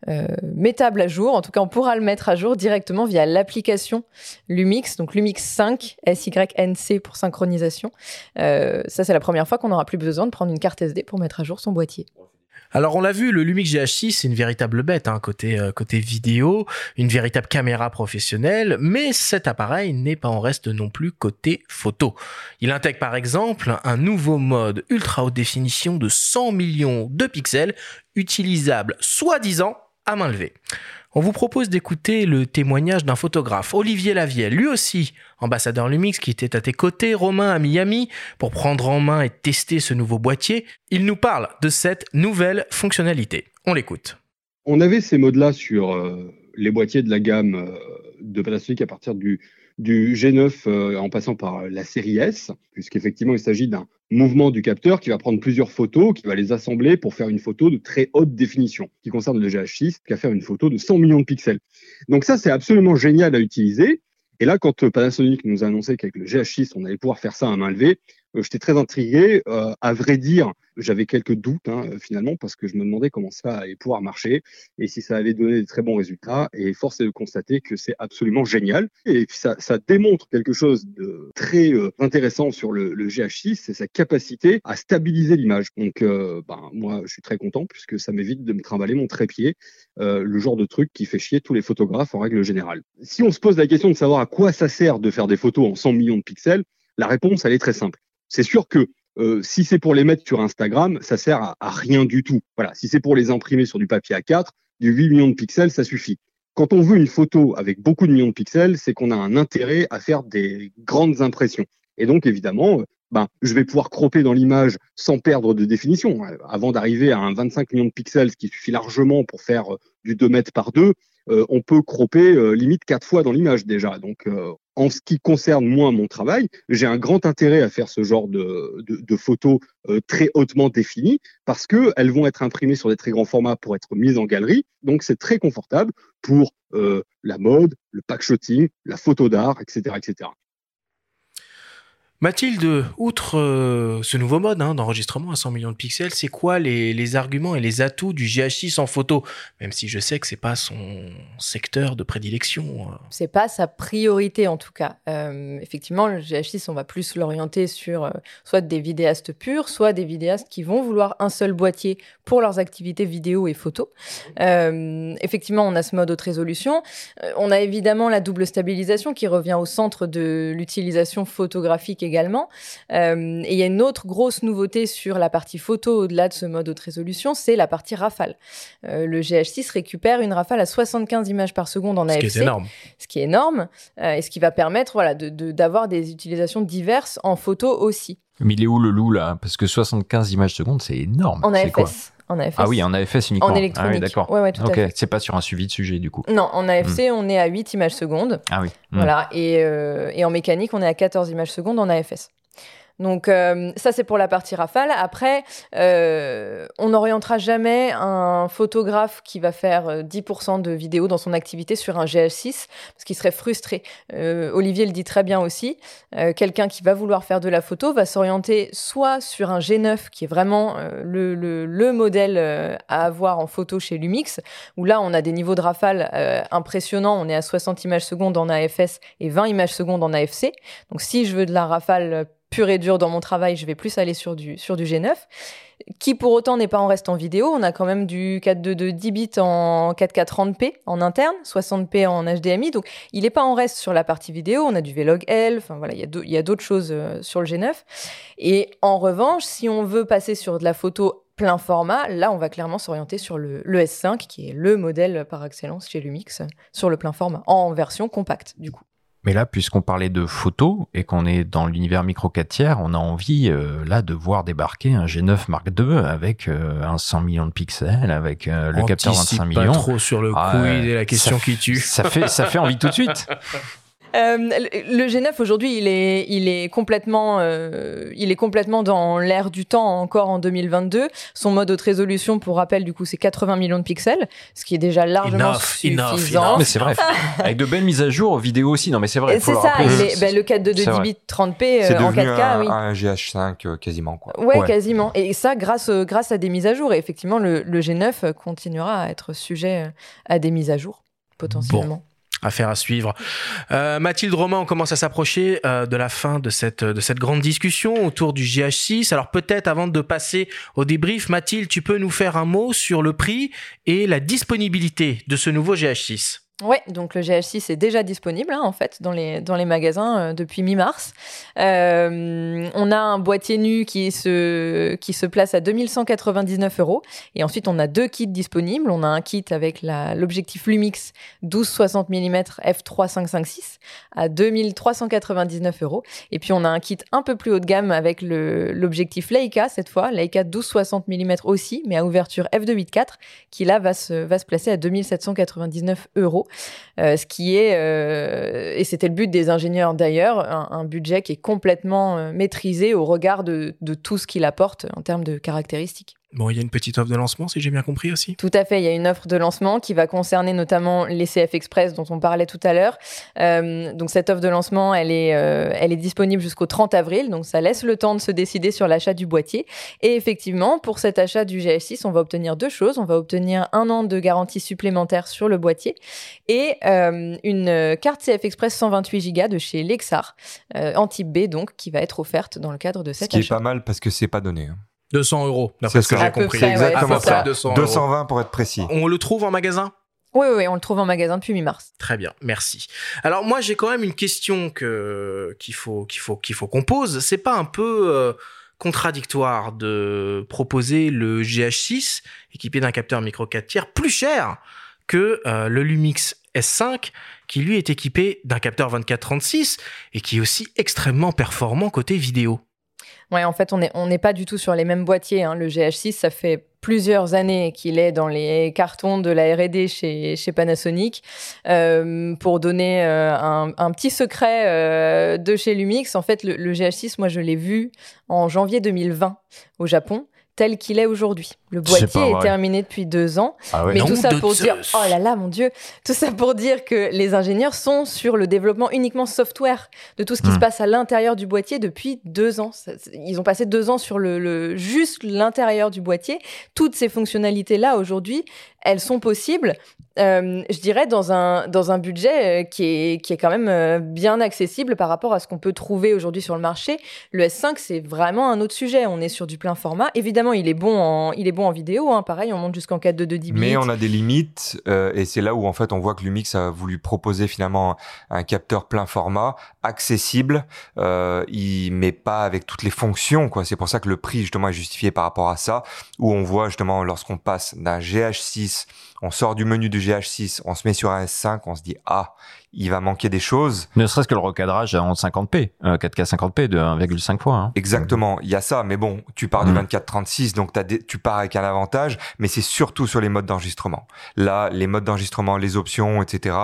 euh, mettable à jour. En tout cas, on pourra le mettre à jour directement via l'application Lumix, donc Lumix 5 SYNC pour synchronisation. Euh, ça, c'est la première fois qu'on n'aura plus besoin de prendre une carte SD pour mettre à jour son boîtier. Alors on l'a vu, le Lumix GH6 c'est une véritable bête hein, côté euh, côté vidéo, une véritable caméra professionnelle, mais cet appareil n'est pas en reste non plus côté photo. Il intègre par exemple un nouveau mode ultra haute définition de 100 millions de pixels utilisable soi-disant à main levée. On vous propose d'écouter le témoignage d'un photographe, Olivier Lavielle, lui aussi ambassadeur Lumix, qui était à tes côtés, Romain, à Miami, pour prendre en main et tester ce nouveau boîtier. Il nous parle de cette nouvelle fonctionnalité. On l'écoute. On avait ces modes-là sur euh, les boîtiers de la gamme euh, de Panasonic à partir du, du G9 euh, en passant par la série S, puisqu'effectivement il s'agit d'un mouvement du capteur qui va prendre plusieurs photos, qui va les assembler pour faire une photo de très haute définition, qui concerne le GH6, qui va faire une photo de 100 millions de pixels. Donc ça, c'est absolument génial à utiliser. Et là, quand Panasonic nous a annoncé qu'avec le GH6, on allait pouvoir faire ça à main levée, euh, j'étais très intrigué. Euh, à vrai dire, j'avais quelques doutes hein, finalement parce que je me demandais comment ça allait pouvoir marcher et si ça allait donner des très bons résultats. Et force est de constater que c'est absolument génial. Et ça, ça démontre quelque chose de très euh, intéressant sur le, le GH6, c'est sa capacité à stabiliser l'image. Donc, ben, moi, je suis très content puisque ça m'évite de me trimballer mon trépied, le genre de truc qui fait chier tous les photographes en règle générale. Si on se pose la question de savoir à quoi ça sert de faire des photos en 100 millions de pixels, la réponse, elle est très simple. C'est sûr que euh, si c'est pour les mettre sur Instagram, ça sert à, rien du tout. Voilà, si c'est pour les imprimer sur du papier A4, du 8 millions de pixels, ça suffit. Quand on veut une photo avec beaucoup de millions de pixels, c'est qu'on a un intérêt à faire des grandes impressions. Et donc, évidemment, euh, ben, je vais pouvoir cropper dans l'image sans perdre de définition. Avant d'arriver à un 25 millions de pixels, ce qui suffit largement pour faire euh, du 2 mètres par 2, on peut cropper limite quatre fois dans l'image déjà. Donc, en ce qui concerne moi mon travail, j'ai un grand intérêt à faire ce genre de, photos euh, très hautement définies parce que elles vont être imprimées sur des très grands formats pour être mises en galerie. Donc c'est très confortable pour euh, la mode, le packshotting, la photo d'art, etc., etc. Mathilde, outre euh, ce nouveau mode hein, d'enregistrement à 100 millions de pixels, c'est quoi les, arguments et les atouts du GH6 en photo? Même si je sais que c'est pas son secteur de prédilection. Euh. C'est pas sa priorité en tout cas. Euh, effectivement, le GH6, on va plus l'orienter sur soit des vidéastes purs, soit des vidéastes qui vont vouloir un seul boîtier pour leurs activités vidéo et photo. effectivement, on a ce mode haute résolution. on a évidemment la double stabilisation qui revient au centre de l'utilisation photographique également. Euh, et il y a une autre grosse nouveauté sur la partie photo au-delà de ce mode haute résolution, c'est la partie rafale. Euh, le GH6 récupère une rafale à 75 images par seconde en AFC. Ce qui est énorme. Ce qui est énorme euh, et ce qui va permettre voilà, d'avoir des utilisations diverses en photo aussi. Mais il est où le loup là? Parce que 75 images secondes, c'est énorme. En AFS. En AFS. Ah oui, en AFS uniquement. En électronique. Ah d'accord. Ouais, ouais, tout ok, c'est pas sur un suivi de sujet du coup. Non, en AFC, hmm. on est à 8 images secondes. Ah oui. Hmm. Voilà. Et, et, en mécanique, on est à 14 images secondes en AFS. Donc euh, ça c'est pour la partie rafale. Après, euh, on n'orientera jamais un photographe qui va faire 10% euh, de vidéos dans son activité sur un GH6 parce qu'il serait frustré. Olivier le dit très bien aussi. Quelqu'un qui va vouloir faire de la photo va s'orienter soit sur un G9 qui est vraiment le, le, modèle à avoir en photo chez Lumix où là on a des niveaux de rafale impressionnants. On est à 60 images secondes en AFS et 20 images secondes en AFC. Donc si je veux de la rafale pur et dur dans mon travail, je vais plus aller sur du, sur du G9, qui pour autant n'est pas en reste en vidéo. On a quand même du 4.2 10 bits en 4K 30p en interne, 60p en HDMI, donc il n'est pas en reste sur la partie vidéo. On a du Vlog L, enfin voilà, il y a d'autres choses euh, sur le G9. Et en revanche, si on veut passer sur de la photo plein format, là, on va clairement s'orienter sur le, S5, qui est le modèle par excellence chez Lumix, sur le plein format, en version compacte, du coup. Mais là, puisqu'on parlait de photos et qu'on est dans l'univers micro 4 tiers, on a envie euh, là de voir débarquer un G9 Mark II avec euh, un 100 millions de pixels, avec euh, le capteur 25 millions. Pas trop sur le ah, coup et la question qui tue. Ça fait, ça fait envie tout de suite. Euh, le G9 aujourd'hui, il est, il est complètement, euh, il est complètement dans l'air du temps encore en 2022. Son mode haute résolution, pour rappel, du coup, c'est 80 millions de pixels, ce qui est déjà largement suffisant. Mais c'est vrai, avec de belles mises à jour vidéo aussi. Non, mais c'est vrai. C'est ça. Ben, le 4 de 10 bits 30p euh, en 4K, un, oui. un GH5 quasiment quoi. Ouais, quasiment. Et ça, grâce, grâce à des mises à jour. Et effectivement, le, le G9 continuera à être sujet à des mises à jour potentiellement. Affaire à suivre. Euh, Mathilde Romain, on commence à s'approcher euh, de la fin de cette, de cette grande discussion autour du GH6. Alors peut-être avant de passer au débrief, Mathilde, tu peux nous faire un mot sur le prix et la disponibilité de ce nouveau GH6 oui, donc le GH6 est déjà disponible hein, en fait dans les, dans les magasins euh, depuis mi-mars. Euh, on a un boîtier nu qui se, qui se place à 2199 euros et ensuite on a deux kits disponibles. On a un kit avec l'objectif Lumix 12-60 mm f3.556 à 2399 euros et puis on a un kit un peu plus haut de gamme avec l'objectif Leica cette fois, Leica 12-60 mm aussi mais à ouverture f2.8.4 qui là va se, va se placer à 2799 euros. Euh, ce qui est, euh, et c'était le but des ingénieurs d'ailleurs, un, budget qui est complètement euh, maîtrisé au regard de tout ce qu'il apporte en termes de caractéristiques. Bon, il y a une petite offre de lancement, si j'ai bien compris aussi. Tout à fait, il y a une offre de lancement qui va concerner notamment les CF Express dont on parlait tout à l'heure. Euh, donc cette offre de lancement, elle est, euh, elle est disponible jusqu'au 30 avril, donc ça laisse le temps de se décider sur l'achat du boîtier. Et effectivement, pour cet achat du GS6, on va obtenir deux choses. On va obtenir un an de garantie supplémentaire sur le boîtier et euh, une carte CF Express 128 Go de chez Lexar, en type B donc, qui va être offerte dans le cadre de cet achat. Ce qui est pas mal parce que c'est pas donné. Hein. 200 euros, d'après ce que j'ai compris. C'est exactement ça. 220 pour être précis. On le trouve en magasin? Oui, oui, on le trouve en magasin depuis mi-mars. Très bien, merci. Alors moi, j'ai quand même une question que qu'il faut qu'il faut qu'il faut qu'on pose. C'est pas un peu euh, contradictoire de proposer le GH6 équipé d'un capteur micro 4 tiers plus cher que euh, le Lumix S5 qui lui est équipé d'un capteur 24-36 et qui est aussi extrêmement performant côté vidéo? Ouais, en fait, on n'est pas du tout sur les mêmes boîtiers. Hein. Le GH6, ça fait plusieurs années qu'il est dans les cartons de la R&D chez, Panasonic. Euh, pour donner euh, un, petit secret euh, de chez Lumix, en fait, le, GH6, moi, je l'ai vu en janvier 2020 au Japon tel qu'il est aujourd'hui. Le boîtier est, terminé depuis deux ans, ah mais tout ça pour dire, oh là là, mon Dieu, tout ça pour dire que les ingénieurs sont sur le développement uniquement software de tout ce qui se hmm. passe à l'intérieur du boîtier depuis deux ans. Ils ont passé deux ans sur le, juste l'intérieur du boîtier. Toutes ces fonctionnalités là aujourd'hui, elles sont possibles. Euh, je dirais dans un dans un budget euh, qui est qui est quand même euh, bien accessible par rapport à ce qu'on peut trouver aujourd'hui sur le marché. Le S5 c'est vraiment un autre sujet. On est sur du plein format. Évidemment, il est bon en il est bon en vidéo. Hein. Pareil, on monte jusqu'en 4 de 10 bits. Mais on a des limites et c'est là où en fait on voit que Lumix a voulu proposer finalement un capteur plein format accessible. Euh, il met pas avec toutes les fonctions quoi. C'est pour ça que le prix justement est justifié par rapport à ça. Où on voit justement lorsqu'on passe d'un GH6 on sort du menu du GH6, on se met sur un S5, on se dit ah, il va manquer des choses. Ne serait-ce que le recadrage en 50p, 4K 50p de 1,5 fois. Hein. Exactement, il y a ça, mais bon, tu pars du 24-36, mm. donc tu pars avec un avantage, mais c'est surtout sur les modes d'enregistrement. Là, les modes d'enregistrement, les options, etc.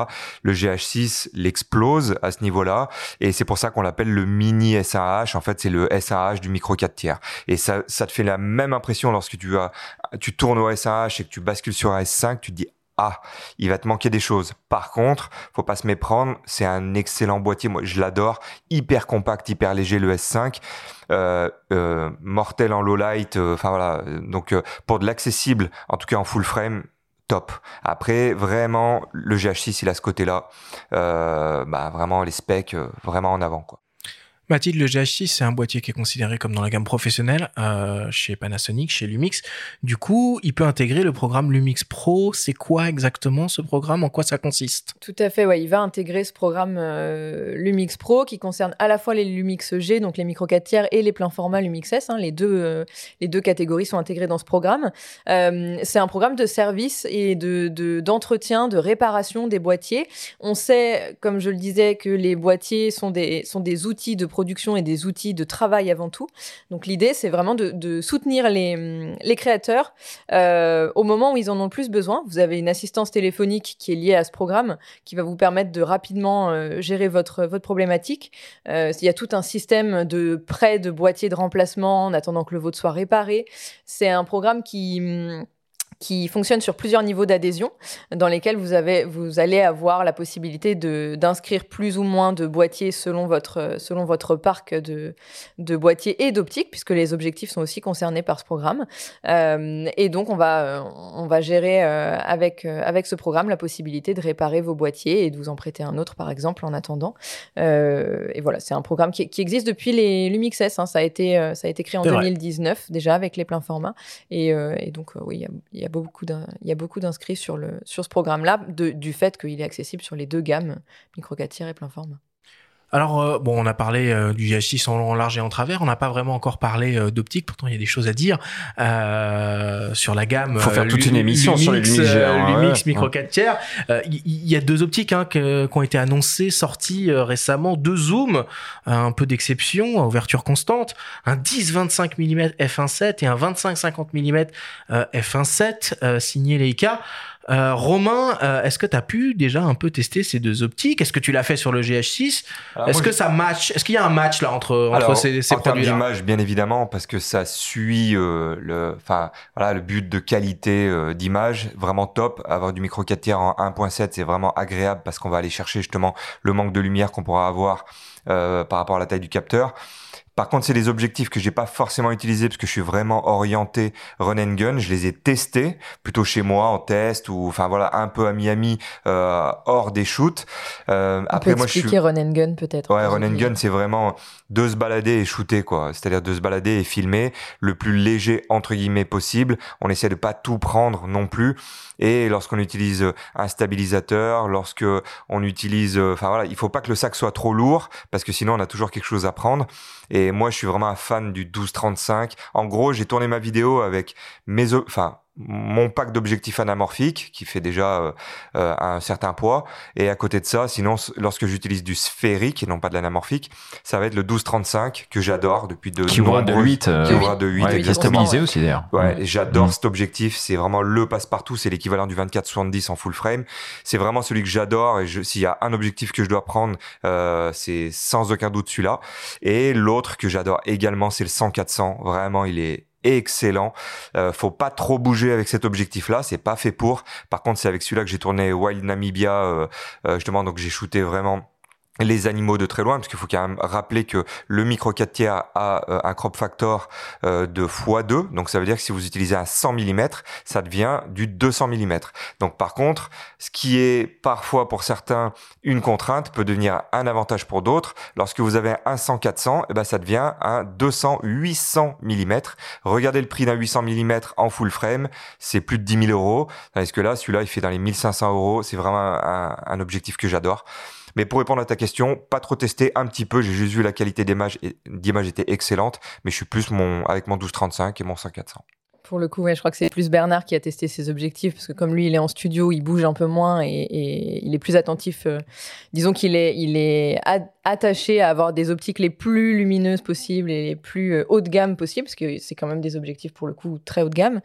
Le GH6 l'explose à ce niveau-là, et c'est pour ça qu'on l'appelle le mini SAH. En fait, c'est le SAH du micro 4 tiers. Et ça, ça te fait la même impression lorsque tu as, tu tournes au SAH et que tu bascules sur un S5, tu te dis ah, il va te manquer des choses. Par contre, faut pas se méprendre, c'est un excellent boîtier. Moi, je l'adore, hyper compact, hyper léger le S5, euh, euh, mortel en low light. Euh, enfin voilà, donc pour de l'accessible, en tout cas en full frame, top. Après, vraiment, le GH6, il a ce côté-là. bah, vraiment, les specs, vraiment en avant, quoi. Mathilde, le GH6, c'est un boîtier qui est considéré comme dans la gamme professionnelle euh, chez Panasonic, chez Lumix. Du coup, il peut intégrer le programme Lumix Pro. C'est quoi exactement ce programme? En quoi ça consiste? Tout à fait, ouais. Il va intégrer ce programme euh, Lumix Pro qui concerne à la fois les Lumix G, donc les micro 4 tiers, et les pleins formats Lumix S. Hein. les, deux, euh, les deux catégories sont intégrées dans ce programme. c'est un programme de service et de, d'entretien, de, réparation des boîtiers. On sait, comme je le disais, que les boîtiers sont des, sont des outils de production et des outils de travail avant tout. Donc l'idée, c'est vraiment de, soutenir les, créateurs euh, au moment où ils en ont le plus besoin. Vous avez une assistance téléphonique qui est liée à ce programme, qui va vous permettre de rapidement euh, gérer votre, votre problématique. Euh, il y a tout un système de prêt de boîtiers de remplacement en attendant que le vôtre soit réparé. C'est un programme qui qui fonctionne sur plusieurs niveaux d'adhésion, dans lesquels vous, avez, vous allez avoir la possibilité d'inscrire plus ou moins de boîtiers selon votre, selon votre parc de, de boîtiers et d'optiques, puisque les objectifs sont aussi concernés par ce programme. Euh, et donc, on va, on va gérer euh, avec, euh, avec ce programme la possibilité de réparer vos boîtiers et de vous en prêter un autre, par exemple, en attendant. et voilà, c'est un programme qui, qui, existe depuis les Lumix S. Hein. Ça, a été, ça a été créé en 2019 déjà avec les pleins formats. Et, et donc, oui, il y a il y a beaucoup d'inscrits sur, ce programme-là, du fait qu'il est accessible sur les deux gammes, micro 4 tiers et plein format. Alors euh, bon, on a parlé euh, du GH6 en large et en travers. On n'a pas vraiment encore parlé euh, d'optique. Pourtant, il y a des choses à dire sur la gamme. Faut faire toute une émission sur les Lumix, Lumix micro 4 tiers. Il y, a deux optiques hein, qui ont été annoncées, sorties récemment. Deux zooms, un peu d'exception, à ouverture constante, un 10-25 mm f1.7 et un 25-50 mm f1.7 signé Leica. Euh, Romain, euh, est-ce que tu as pu déjà un peu tester ces deux optiques? Est-ce que tu l'as fait sur le GH6 Est-ce que ça match? Est-ce qu'il y a un match là entre, entre ces, ces en produits d'image, bien évidemment, parce que ça suit euh, le, enfin voilà, le but de qualité euh, d'image, vraiment top. Avoir du micro 4 tiers en 1.7, c'est vraiment agréable parce qu'on va aller chercher justement le manque de lumière qu'on pourra avoir par rapport à la taille du capteur. Par contre, c'est des objectifs que j'ai pas forcément utilisés parce que je suis vraiment orienté run and gun. Je les ai testés plutôt chez moi en test ou enfin voilà un peu à Miami euh, hors des shoots. Euh, après moi je suis run and gun peut-être. Ouais, run and gun c'est vraiment de se balader et shooter quoi. C'est-à-dire de se balader et filmer le plus léger entre guillemets possible. On essaie de pas tout prendre non plus. Et lorsqu'on utilise un stabilisateur, lorsque on utilise, enfin voilà, il faut pas que le sac soit trop lourd parce que sinon on a toujours quelque chose à prendre. Et moi, je suis vraiment un fan du 1235. En gros, j'ai tourné ma vidéo avec mes, enfin, mon pack d'objectifs anamorphiques qui fait déjà euh, un certain poids. Et à côté de ça, sinon, lorsque j'utilise du sphérique et non pas de l'anamorphique, ça va être le 12-35 que j'adore depuis de qui de 8. Qui de 8. Ouais, qui est stabilisé aussi d'ailleurs. Ouais, j'adore mm. cet objectif. C'est vraiment le passe-partout. C'est l'équivalent du 24-70 en full frame. C'est vraiment celui que j'adore. Et s'il y a un objectif que je dois prendre, euh, c'est sans aucun doute celui-là. Et l'autre que j'adore également, c'est le 100-400. Vraiment, il est excellent. Euh, faut pas trop bouger avec cet objectif-là, c'est pas fait pour. Par contre, c'est avec celui-là que j'ai tourné Wild Namibia, euh, euh, justement, donc j'ai shooté vraiment les animaux de très loin, parce qu'il faut quand même rappeler que le micro 4 tiers a euh, un crop factor euh, de x2, donc ça veut dire que si vous utilisez un 100 mm, ça devient du 200 mm. Donc par contre, ce qui est parfois pour certains une contrainte peut devenir un avantage pour d'autres. Lorsque vous avez un 100-400, eh ben ça devient un 200-800 mm. Regardez le prix d'un 800 mm en full frame, c'est plus de 10 000 euros, tandis que là, celui-là, il fait dans les 1500 euros. C'est vraiment un objectif que j'adore. Mais pour répondre à ta question, pas trop testé, un petit peu. J'ai juste vu la qualité d'image, était excellente, mais je suis plus mon, avec mon 1235 et mon 5400. Pour le coup, je crois que c'est plus Bernard qui a testé ses objectifs, parce que comme lui, il est en studio, il bouge un peu moins et, il est plus attentif. Euh, disons qu'il est, il est attaché à avoir des optiques les plus lumineuses possibles et les plus euh, haut de gamme possibles, parce que c'est quand même des objectifs pour le coup très haut de gamme.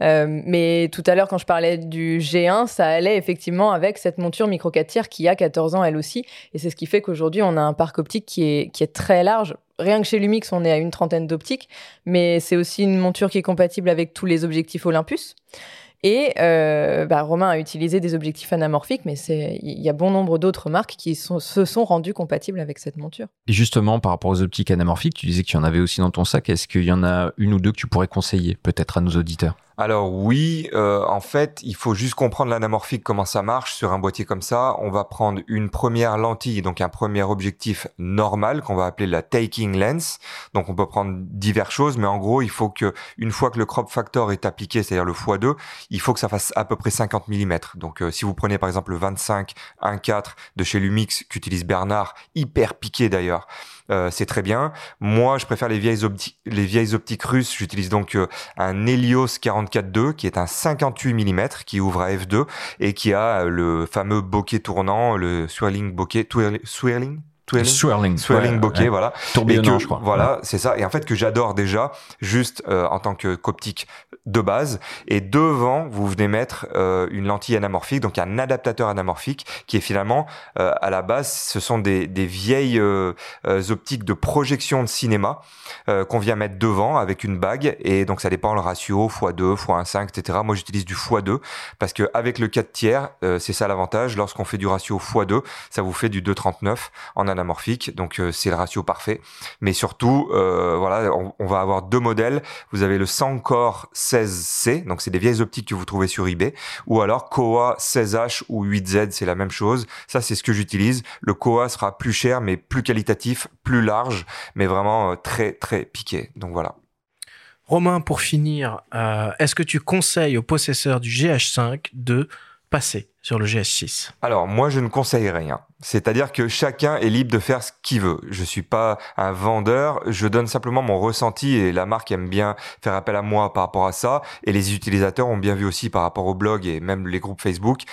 Euh, mais tout à l'heure, quand je parlais du G1, ça allait effectivement avec cette monture micro 4 tiers qui a 14 ans elle aussi. Et c'est ce qui fait qu'aujourd'hui, on a un parc optique qui est, qui est très large rien que chez Lumix, on est à une trentaine d'optiques, mais c'est aussi une monture qui est compatible avec tous les objectifs Olympus. Et euh, bah, Romain a utilisé des objectifs anamorphiques, mais il y a bon nombre d'autres marques qui se sont rendues compatibles avec cette monture. Et justement, par rapport aux optiques anamorphiques, tu disais qu'il y en avait aussi dans ton sac. Est-ce qu'il y en a une ou deux que tu pourrais conseiller peut-être à nos auditeurs? Alors oui, euh, en fait, il faut juste comprendre l'anamorphique, comment ça marche sur un boîtier comme ça. On va prendre une première lentille, donc un premier objectif normal qu'on va appeler la taking lens. Donc on peut prendre diverses choses, mais en gros, il faut que une fois que le crop factor est appliqué, c'est-à-dire le x2, il faut que ça fasse à peu près 50 mm. Donc euh, si vous prenez par exemple le 25 1.4 de chez Lumix qu'utilise Bernard, hyper piqué d'ailleurs, euh, c'est très bien. Moi, je préfère les vieilles, optiques, les vieilles optiques russes. J'utilise donc euh, un Helios 44.2 qui est un 58 mm qui ouvre à f2 et qui a euh, le fameux bokeh tournant, le swirling bokeh, swirling? Swirling. Swirling bokeh, voilà. Tourbillonnant, je crois. Voilà, c'est ça. Et en fait, que j'adore déjà, juste euh, en tant que coptique de base. Et devant, vous venez mettre euh, une lentille anamorphique, donc un adaptateur anamorphique, qui est finalement, euh, à la base, ce sont des, des vieilles optiques de projection de cinéma qu'on vient mettre devant avec une bague. Et donc, ça dépend le ratio, x2, x1,5, etc. Moi, j'utilise du x2 parce que avec le 4 tiers, c'est ça l'avantage. Lorsqu'on fait du ratio x2, ça vous fait du 2,39 en anamorphique, donc euh, c'est le ratio parfait. Mais surtout, euh, voilà, on, va avoir deux modèles. Vous avez le Sancor 16C, donc c'est des vieilles optiques que vous trouvez sur eBay, ou alors Kowa 16H ou 8Z, c'est la même chose. Ça, c'est ce que j'utilise. Le Kowa sera plus cher, mais plus qualitatif, plus large, mais vraiment euh, très très piqué. Donc voilà. Romain, pour finir, est-ce que tu conseilles aux possesseurs du GH5 de passer sur le GH6 Alors moi je ne conseille rien. C'est-à-dire que chacun est libre de faire ce qu'il veut. Je suis pas un vendeur, je donne simplement mon ressenti et la marque aime bien faire appel à moi par rapport à ça et les utilisateurs ont bien vu aussi par rapport au blog et même les groupes Facebook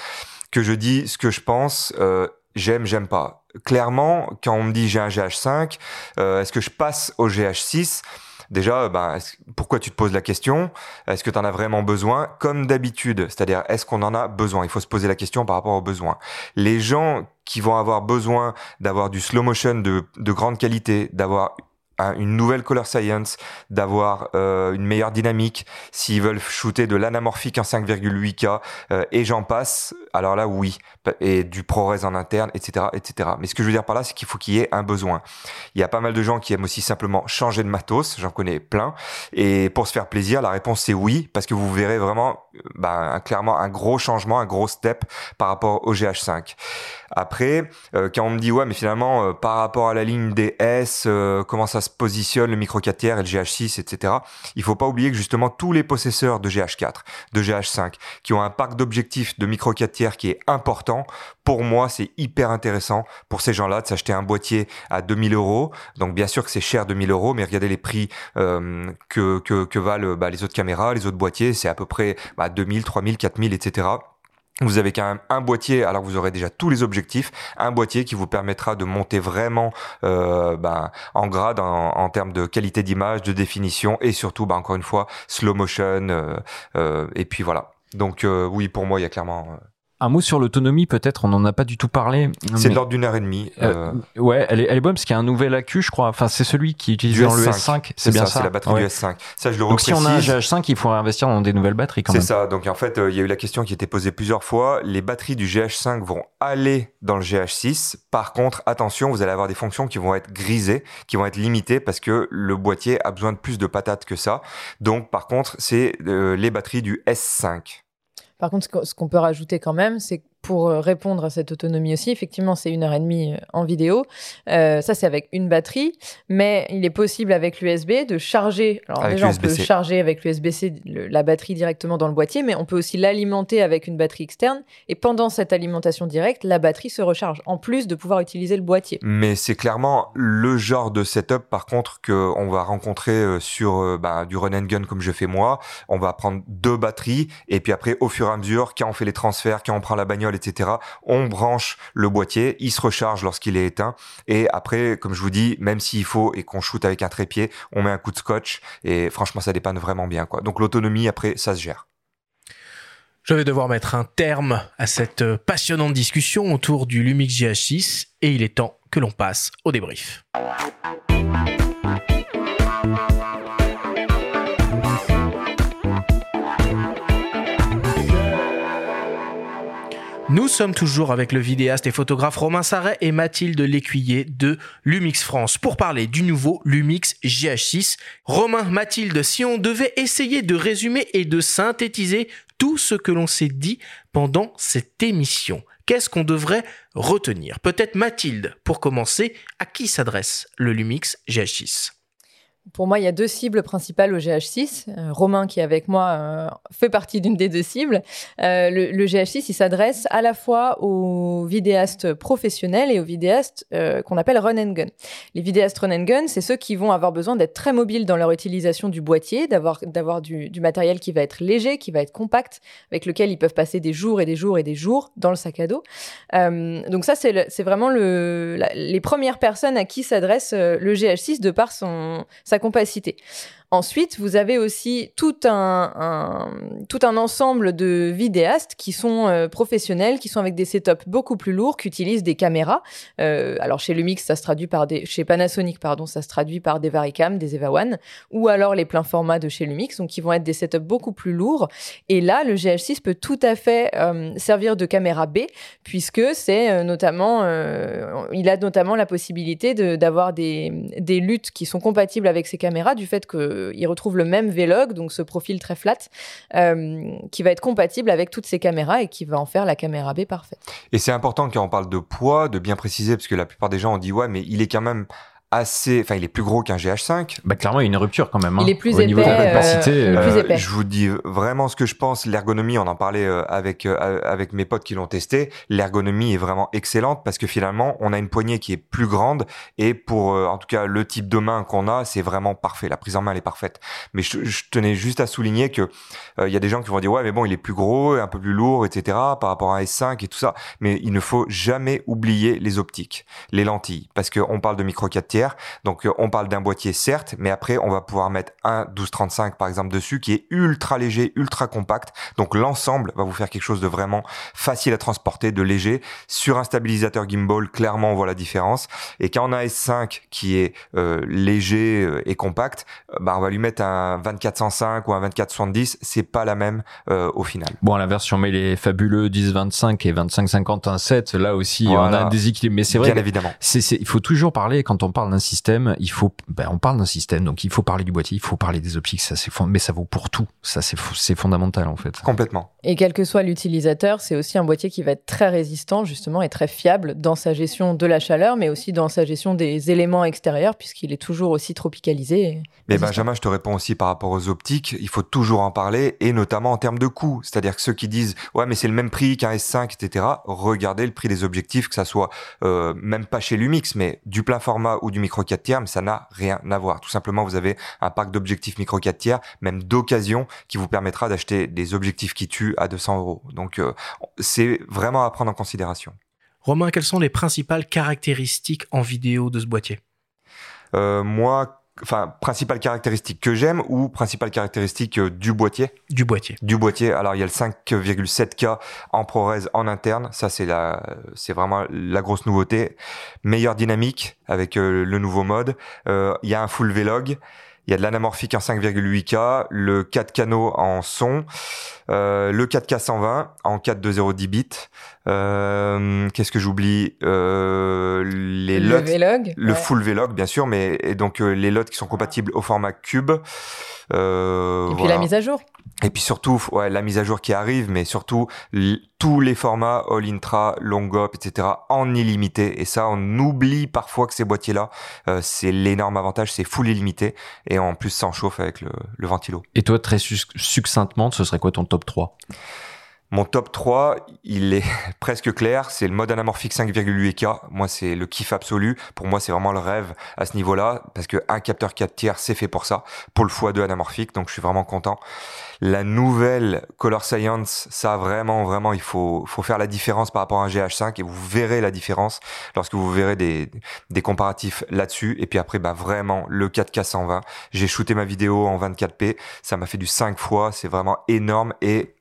que je dis ce que je pense. Euh, j'aime, j'aime pas. Clairement, quand on me dit j'ai un GH5, euh, est-ce que je passe au GH6 Déjà, ben, pourquoi tu te poses la question? Est-ce que tu en as vraiment besoin? Comme d'habitude, c'est-à-dire est-ce qu'on en a besoin? Il faut se poser la question par rapport aux besoins. Les gens qui vont avoir besoin d'avoir du slow motion de, de grande qualité, d'avoir une nouvelle color science, d'avoir euh, une meilleure dynamique, s'ils veulent shooter de l'anamorphique en 5,8K euh, et j'en passe, alors là oui, et du ProRes en interne, etc., etc. Mais ce que je veux dire par là, c'est qu'il faut qu'il y ait un besoin. Il y a pas mal de gens qui aiment aussi simplement changer de matos, j'en connais plein, et pour se faire plaisir, la réponse c'est oui, parce que vous verrez vraiment, bah, clairement un gros changement, un gros step par rapport au GH5. Après, euh, quand on me dit ouais, mais finalement par rapport à la ligne des S, comment ça se positionne le micro 4 tiers et le GH6, etc. Il faut pas oublier que justement tous les possesseurs de GH4, de GH5, qui ont un parc d'objectifs de micro 4 tiers qui est important, pour moi, c'est hyper intéressant pour ces gens-là de s'acheter un boîtier à 2000 euros. Donc bien sûr que c'est cher 2000 euros, mais regardez les prix euh, que, que, que valent bah, les autres caméras, les autres boîtiers, c'est à peu près bah, 2000, 3000, 4000, etc. Vous avez quand même un boîtier, alors vous aurez déjà tous les objectifs, un boîtier qui vous permettra de monter vraiment euh, ben, en grade en, termes de qualité d'image, de définition et surtout, ben, encore une fois, slow motion. Euh, euh, et puis voilà. Donc oui, pour moi, il y a clairement un mot sur l'autonomie, peut-être, on n'en a pas du tout parlé. C'est de l'ordre d'une heure et demie. Euh, euh... ouais, elle est, elle est bonne parce qu'il y a un nouvel accu, je crois. Enfin, c'est celui qui est utilisé dans le S5. C'est bien ça. C'est la batterie du S5. Ça, je le Donc, si on a un GH5, il faut investir dans des nouvelles batteries quand même. C'est ça. Donc, en fait, euh, il y a eu la question qui était posée plusieurs fois. Les batteries du GH5 vont aller dans le GH6. Par contre, attention, vous allez avoir des fonctions qui vont être grisées, qui vont être limitées parce que le boîtier a besoin de plus de patates que ça. Donc, par contre, c'est les batteries du S5. Par contre, ce qu'on peut rajouter quand même, c'est pour euh, répondre à cette autonomie aussi, effectivement, c'est une heure et demie euh, en vidéo. Euh, ça, c'est avec une batterie, mais il est possible avec l'USB de charger. Alors déjà, on peut charger avec l'USB-C la batterie directement dans le boîtier, mais on peut aussi l'alimenter avec une batterie externe. Et pendant cette alimentation directe, la batterie se recharge, en plus de pouvoir utiliser le boîtier. Mais c'est clairement le genre de setup, par contre, que on va rencontrer sur bah, du run and gun comme je fais moi. On va prendre deux batteries, et puis après, au fur et à mesure, quand on fait les transferts, quand on prend la bagnole etc. On branche le boîtier, il se recharge lorsqu'il est éteint. Et après, comme je vous dis, même s'il faut et qu'on shoot avec un trépied, on met un coup de scotch et franchement, ça dépanne vraiment bien. Quoi. Donc l'autonomie, après, ça se gère. Je vais devoir mettre un terme à cette passionnante discussion autour du Lumix GH6 et il est temps que l'on passe au débrief. Nous sommes toujours avec le vidéaste et photographe Romain Sarret et Mathilde Lécuyer de Lumix France pour parler du nouveau Lumix GH6. Romain, Mathilde, si on devait essayer de résumer et de synthétiser tout ce que l'on s'est dit pendant cette émission, qu'est-ce qu'on devrait retenir? Peut-être Mathilde, pour commencer, à qui s'adresse le Lumix GH6 pour moi, il y a deux cibles principales au GH6. Euh, Romain, qui est avec moi, euh, fait partie d'une des deux cibles. Euh, le, GH6, il s'adresse à la fois aux vidéastes professionnels et aux vidéastes qu'on appelle run and gun. Les vidéastes run and gun, c'est ceux qui vont avoir besoin d'être très mobiles dans leur utilisation du boîtier, d'avoir du, matériel qui va être léger, qui va être compact, avec lequel ils peuvent passer des jours et des jours et des jours dans le sac à dos. donc ça, c'est vraiment le, les premières personnes à qui s'adresse le GH6 de par son sa compacité. Ensuite, vous avez aussi tout un, tout un ensemble de vidéastes qui sont euh, professionnels, qui sont avec des setups beaucoup plus lourds, qui utilisent des caméras. Euh, alors chez Lumix, ça se traduit par des, chez Panasonic, pardon, ça se traduit par des Varicam, des Eva One, ou alors les pleins formats de chez Lumix, donc qui vont être des setups beaucoup plus lourds. Et là, le GH6 peut tout à fait euh, servir de caméra B, puisque c'est notamment, il a notamment la possibilité d'avoir des luttes qui sont compatibles avec ces caméras, du fait que il retrouve le même Vlog, donc ce profil très flat, euh, qui va être compatible avec toutes ces caméras et qui va en faire la caméra B parfaite. Et c'est important quand on parle de poids, de bien préciser, parce que la plupart des gens ont dit ouais, mais il est quand même assez, enfin il est plus gros qu'un GH5. Bah clairement il y a une rupture quand même. Hein. Il est plus Au épais. Niveau de la capacité, euh, euh, je vous dis vraiment ce que je pense. L'ergonomie, on en parlait euh, avec avec mes potes qui l'ont testé. L'ergonomie est vraiment excellente parce que finalement on a une poignée qui est plus grande et pour en tout cas le type de main qu'on a, c'est vraiment parfait. La prise en main elle est parfaite. Mais je, je tenais juste à souligner que il y a des gens qui vont dire ouais mais bon il est plus gros, un peu plus lourd, etc. par rapport à un S5 et tout ça. Mais il ne faut jamais oublier les optiques, les lentilles parce qu'on parle de micro 4 tiers donc euh, on parle d'un boîtier certes, mais après on va pouvoir mettre un 1235 par exemple dessus qui est ultra léger, ultra compact. Donc l'ensemble va vous faire quelque chose de vraiment facile à transporter, de léger. Sur un stabilisateur gimbal, clairement on voit la différence. Et quand on a un S5 qui est euh, léger euh, et compact, bah on va lui mettre un 2405 ou un 2470, c'est pas la même au final. Bon, à l'inverse, si on met les fabuleux 1025 et 2550 7, là aussi on a un déséquilibre. Mais c'est vrai, bien évidemment. C'est, il faut toujours parler quand on parle parle d'un système, il faut, ben, on parle d'un système, donc il faut parler du boîtier, il faut parler des optiques, ça c'est mais ça vaut pour tout, ça c'est c'est fondamental en fait. Complètement. Et quel que soit l'utilisateur, c'est aussi un boîtier qui va être très résistant justement et très fiable dans sa gestion de la chaleur, mais aussi dans sa gestion des éléments extérieurs, puisqu'il est toujours aussi tropicalisé. Mais Benjamin, je te réponds aussi par rapport aux optiques, il faut toujours en parler, et notamment en termes de coût. C'est-à-dire que ceux qui disent ouais mais c'est le même prix qu'un S5, etc. Regardez le prix des objectifs, que ça soit euh, même pas chez Lumix, mais du plein format ou du micro 4 tiers, mais ça n'a rien à voir. Tout simplement, vous avez un parc d'objectifs micro 4 tiers, même d'occasion, qui vous permettra d'acheter des objectifs qui tuent à 200 euros. Donc euh, c'est vraiment à prendre en considération. Romain, quelles sont les principales caractéristiques en vidéo de ce boîtier? Euh, Moi, enfin principale caractéristique que j'aime ou principale caractéristique euh, du boîtier? Du boîtier. Du boîtier. Alors il y a le 5,7K en ProRes en interne, ça c'est la c'est vraiment la grosse nouveauté. Meilleure dynamique avec euh, le nouveau mode. Euh, il y a un full Vlog. Il y a de l'anamorphique en 5,8K, le 4 canaux en son, euh, le 4K 120 en 4.2.0 bits. Euh, Qu'est-ce que j'oublie euh, Les le Vlog, le full Vlog bien sûr, mais et donc euh, les LOT qui sont compatibles au format cube. Euh, et puis la mise à jour. Et puis surtout, ouais, la mise à jour qui arrive, mais surtout tous les formats All Intra, Longop, etc. en illimité. Et ça, on oublie parfois que ces boîtiers-là, euh, c'est l'énorme avantage, c'est full illimité. Et en plus, ça en chauffe avec le, le ventilo. Et toi, très succinctement, ce serait quoi ton top 3 mon top 3, il est presque clair. C'est le mode anamorphique 5,8K. Moi, c'est le kiff absolu. Pour moi, c'est vraiment le rêve à ce niveau-là. Parce que un capteur 4 tiers, c'est fait pour ça. Pour le x2 anamorphique. Donc, je suis vraiment content. La nouvelle Color Science, ça vraiment, vraiment, il faut, faut faire la différence par rapport à un GH5 et vous verrez la différence lorsque vous verrez des, des comparatifs là-dessus. Et puis après, bah, vraiment, le 4K 120. J'ai shooté ma vidéo en 24p. Ça m'a fait du 5 fois. C'est vraiment énorme et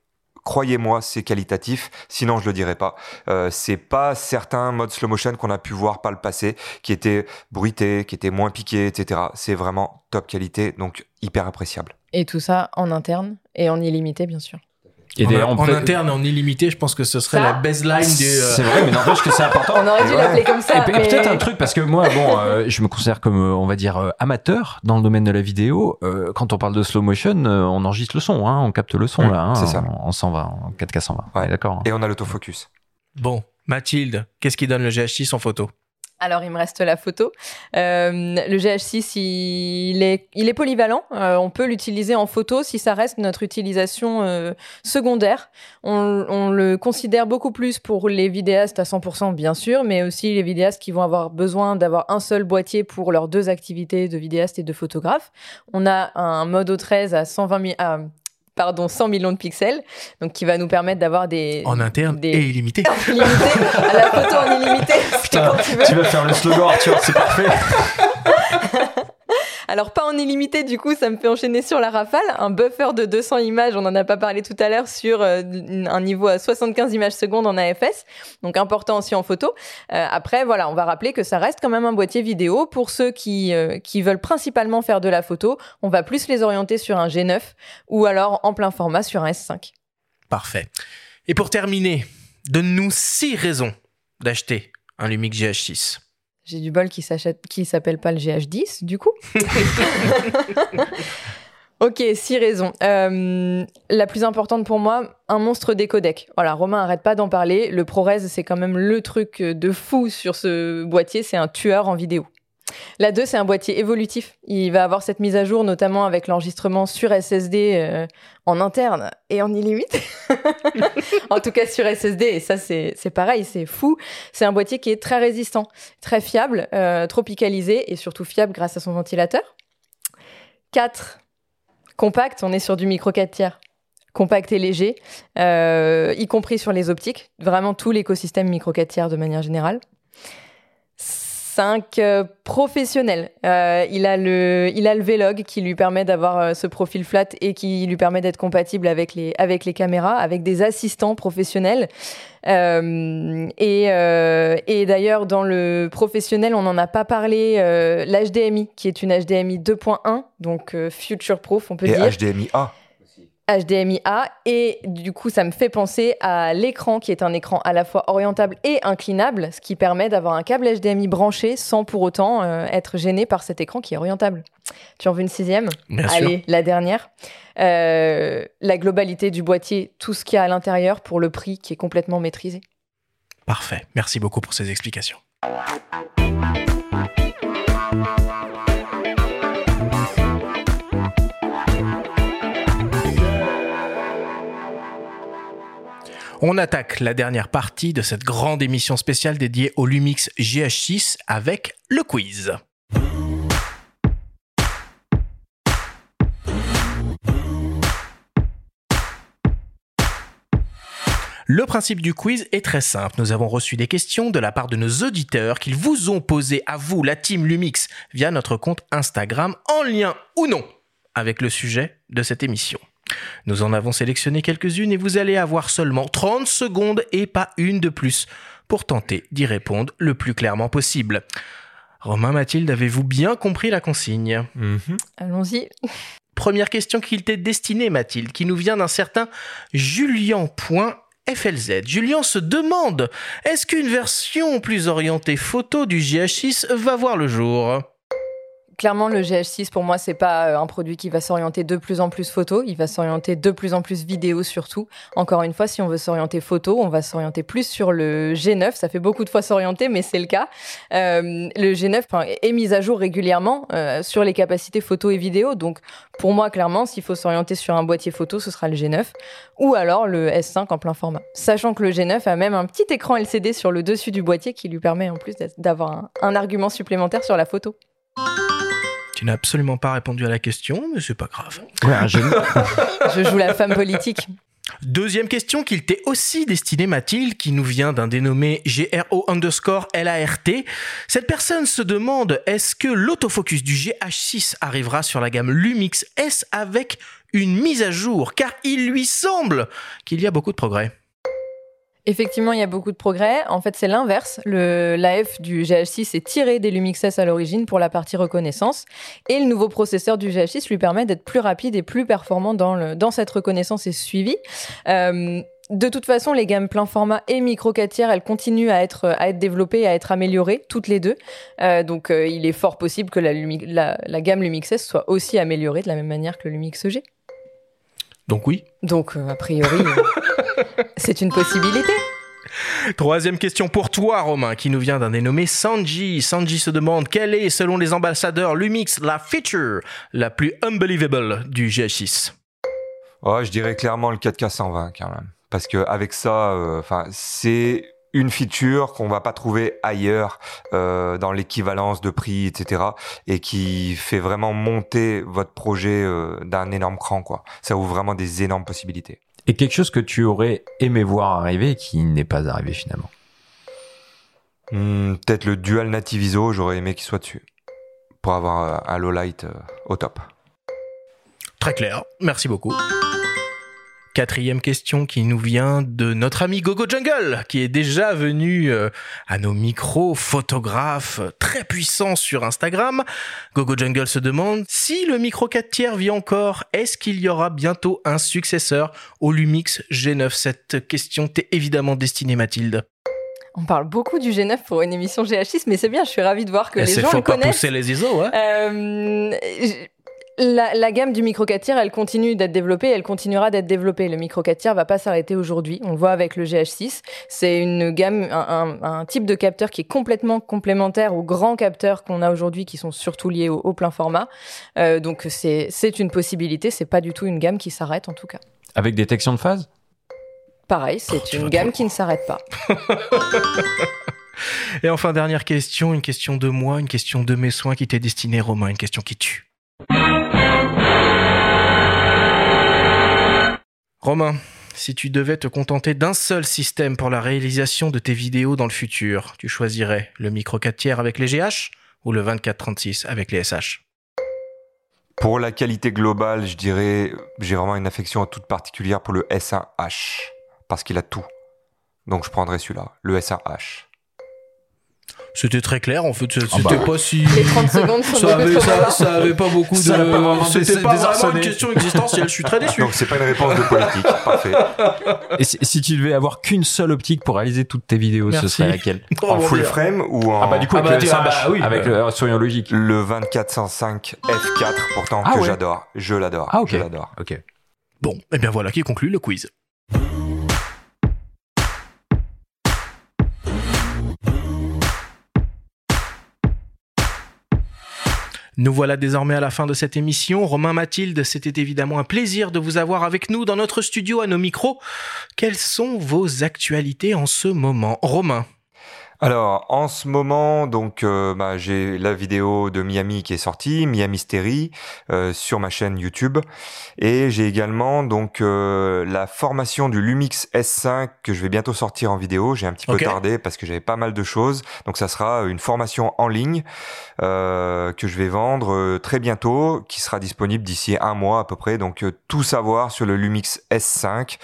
croyez-moi, c'est qualitatif. Sinon, je le dirais pas. Euh, c'est pas certains modes slow motion qu'on a pu voir par le passé, qui étaient bruités, qui étaient moins piqués, etc. C'est vraiment top qualité, donc hyper appréciable. Et tout ça en interne et en illimité, bien sûr. Et en, en, interne en illimité, je pense que ce serait la baseline du. Euh, c'est vrai, mais n'empêche que c'est important. On aurait dû l'appeler comme ça. Et, peut-être un truc, parce que moi, bon, euh, je me considère comme, euh, on va dire, amateur dans le domaine de la vidéo. quand on parle de slow motion, on enregistre le son, hein, on capte le son, là. Hein, c'est ça. En, 120, en 4K 120. Ouais. D'accord. Hein. Et on a l'autofocus. Bon, Mathilde, qu'est-ce qui donne le GH6 en photo? Alors, il me reste la photo. Euh, le GH6, il est, il est polyvalent. Euh, on peut l'utiliser en photo si ça reste notre utilisation euh, secondaire. On, on, le considère beaucoup plus pour les vidéastes à 100%, bien sûr, mais aussi les vidéastes qui vont avoir besoin d'avoir un seul boîtier pour leurs deux activités de vidéaste et de photographe. On a un Modo 13 à 120 000, à pardon, 100 millions de pixels, donc qui va nous permettre d'avoir des... En interne des... et illimité. illimité, à la photo en illimité. Putain, tu, veux. tu vas faire le slogan Arthur, c'est parfait. Alors pas en illimité, du coup, ça me fait enchaîner sur la rafale. Un buffer de 200 images, on en a pas parlé tout à l'heure, sur euh, un niveau à 75 images secondes en AFS, donc important aussi en photo. Euh, après, voilà, on va rappeler que ça reste quand même un boîtier vidéo. Pour ceux qui, euh, qui veulent principalement faire de la photo, on va plus les orienter sur un G9 ou alors en plein format sur un S5. Parfait. Et pour terminer, donne-nous six raisons d'acheter un Lumix GH6. J'ai du bol qui s'appelle pas le GH10, du coup. ok, six raisons. Euh, la plus importante pour moi, un monstre des codecs. Voilà, Romain arrête pas d'en parler. Le ProRes, c'est quand même le truc de fou sur ce boîtier. C'est un tueur en vidéo. La 2, c'est un boîtier évolutif. Il va avoir cette mise à jour, notamment avec l'enregistrement sur SSD euh, en interne et en illimité. en tout cas sur SSD, et ça c'est pareil, c'est fou. C'est un boîtier qui est très résistant, très fiable, euh, tropicalisé et surtout fiable grâce à son ventilateur. 4. Compact, on est sur du micro 4 tiers compact et léger, euh, y compris sur les optiques, vraiment tout l'écosystème micro 4 tiers de manière générale. 5 euh, professionnel. Euh, il a le il a le Vlog qui lui permet d'avoir euh, ce profil flat et qui lui permet d'être compatible avec les avec les caméras, avec des assistants professionnels. et, et d'ailleurs dans le professionnel, on n'en a pas parlé. L'HDMI qui est une HDMI 2.1, donc future proof, on peut et dire. HDMI A. HDMI A et du coup ça me fait penser à l'écran qui est un écran à la fois orientable et inclinable, ce qui permet d'avoir un câble HDMI branché sans pour autant euh, être gêné par cet écran qui est orientable. Tu en veux une sixième Allez, la dernière. Euh, la globalité du boîtier, tout ce qu'il y a à l'intérieur pour le prix qui est complètement maîtrisé. Parfait, merci beaucoup pour ces explications. On attaque la dernière partie de cette grande émission spéciale dédiée au Lumix GH6 avec le quiz. Le principe du quiz est très simple. Nous avons reçu des questions de la part de nos auditeurs qu'ils vous ont posées à vous, la team Lumix, via notre compte Instagram, en lien ou non avec le sujet de cette émission. Nous en avons sélectionné quelques-unes et vous allez avoir seulement 30 secondes et pas une de plus pour tenter d'y répondre le plus clairement possible. Romain Mathilde, avez-vous bien compris la consigne? Mhm. Allons-y. Première question qui t'est destinée, Mathilde, qui nous vient d'un certain Julien.flz. Julien se demande est-ce qu'une version plus orientée photo du GH6 va voir le jour? Clairement, le GH6, pour moi, c'est pas euh, un produit qui va s'orienter de plus en plus photo. Il va s'orienter de plus en plus vidéo, surtout. Encore une fois, si on veut s'orienter photo, on va s'orienter plus sur le G9. Ça fait beaucoup de fois s'orienter, mais c'est le cas. Euh, le G9 est mis à jour régulièrement euh, sur les capacités photo et vidéo. Donc, pour moi, clairement, s'il faut s'orienter sur un boîtier photo, ce sera le G9 ou alors le S5 en plein format. Sachant que le G9 a même un petit écran LCD sur le dessus du boîtier qui lui permet en plus d'avoir un argument supplémentaire sur la photo. Tu n'as absolument pas répondu à la question, mais c'est pas grave. je joue la femme politique. Deuxième question qu'il t'est aussi destinée, Mathilde, qui nous vient d'un dénommé GRO underscore LART. Cette personne se demande est-ce que l'autofocus du GH6 arrivera sur la gamme Lumix S avec une mise à jour? Car il lui semble qu'il y a beaucoup de progrès. Effectivement, il y a beaucoup de progrès. En fait, c'est l'inverse. L'AF du GH6 est tiré des Lumix S à l'origine pour la partie reconnaissance. Et le nouveau processeur du GH6 lui permet d'être plus rapide et plus performant dans, le, cette reconnaissance et suivi. Euh, de toute façon, les gammes plein format et micro 4 tiers, elles continuent à être, à être développées, à être améliorées, toutes les deux. Euh, donc, euh, il est fort possible que la, la, la, gamme Lumix S soit aussi améliorée de la même manière que le Lumix G. Donc oui. Donc, a priori... C'est une possibilité. Troisième question pour toi, Romain, qui nous vient d'un dénommé Sanji. Sanji se demande quelle est, selon les ambassadeurs Lumix, la feature la plus unbelievable du GH6 oh, Je dirais clairement le 4K 120 quand même. Parce que avec ça, euh, enfin, c'est une feature qu'on va pas trouver ailleurs euh, dans l'équivalence de prix, etc. Et qui fait vraiment monter votre projet euh, d'un énorme cran, quoi. Ça ouvre vraiment des énormes possibilités. Et quelque chose que tu aurais aimé voir arriver et qui n'est pas arrivé finalement? Hmm, Peut-être le dual native ISO, j'aurais aimé qu'il soit dessus. Pour avoir un low light euh, au top. Très clair, merci beaucoup. Quatrième question qui nous vient de notre ami Gogo Jungle, qui est déjà venu euh, à nos micros, photographe très puissant sur Instagram. Gogo Jungle se demande si le micro 4 tiers vit encore, est-ce qu'il y aura bientôt un successeur au Lumix G9 Cette question t'est évidemment destinée Mathilde. On parle beaucoup du G9 pour une émission GH6, mais c'est bien, je suis ravie de voir que eh, les gens le connaissent. pas pousser les ISO, ouais. Euh, la, gamme du micro 4 tiers, elle continue d'être développée, elle continuera d'être développée. Le micro 4 tiers va pas s'arrêter aujourd'hui. On le voit avec le GH6. C'est une gamme, un, type de capteur qui est complètement complémentaire aux grands capteurs qu'on a aujourd'hui, qui sont surtout liés au, plein format. Euh, donc c'est une possibilité. C'est pas du tout une gamme qui s'arrête en tout cas. Avec détection de phase? Pareil, c'est oh, une gamme qui ne s'arrête pas. Et enfin, dernière question, une question de moi, une question de mes soins qui t'est destinée, Romain, une question qui tue. Romain, si tu devais te contenter d'un seul système pour la réalisation de tes vidéos dans le futur, tu choisirais le micro 4 tiers avec les GH ou le 24-36 avec les SH Pour la qualité globale, je dirais, j'ai vraiment une affection toute particulière pour le S1H, parce qu'il a tout. Donc je prendrais celui-là, le S1H. C'était très clair, en fait. C'était ah bah. pas si. Les 30 secondes ça, avait, ça, ça avait pas beaucoup de. C'était pas vraiment une question existentielle. Je suis très déçu. Donc c'est pas une réponse de politique. Parfait. Et si, tu devais avoir qu'une seule optique pour réaliser toutes tes vidéos, ce serait laquelle En full frame ou en. Ah bah du coup, ah avec, bah, le, oui, avec le soyons logique. Le 2405 F4, pourtant, ah que j'adore. Je l'adore. Ah ok. Je l'adore. Ok. Bon, et eh bien voilà qui conclut le quiz. Nous voilà désormais à la fin de cette émission. Romain Mathilde, c'était évidemment un plaisir de vous avoir avec nous dans notre studio à nos micros. Quelles sont vos actualités en ce moment? Romain alors, en ce moment, donc, euh, bah, j'ai la vidéo de Miami qui est sortie, Miami Mystery, euh, sur ma chaîne YouTube, et j'ai également donc euh, la formation du Lumix S5 que je vais bientôt sortir en vidéo. J'ai un petit peu tardé parce que j'avais pas mal de choses, donc ça sera une formation en ligne que je vais vendre très bientôt, qui sera disponible d'ici un mois à peu près. Donc, tout savoir sur le Lumix S5,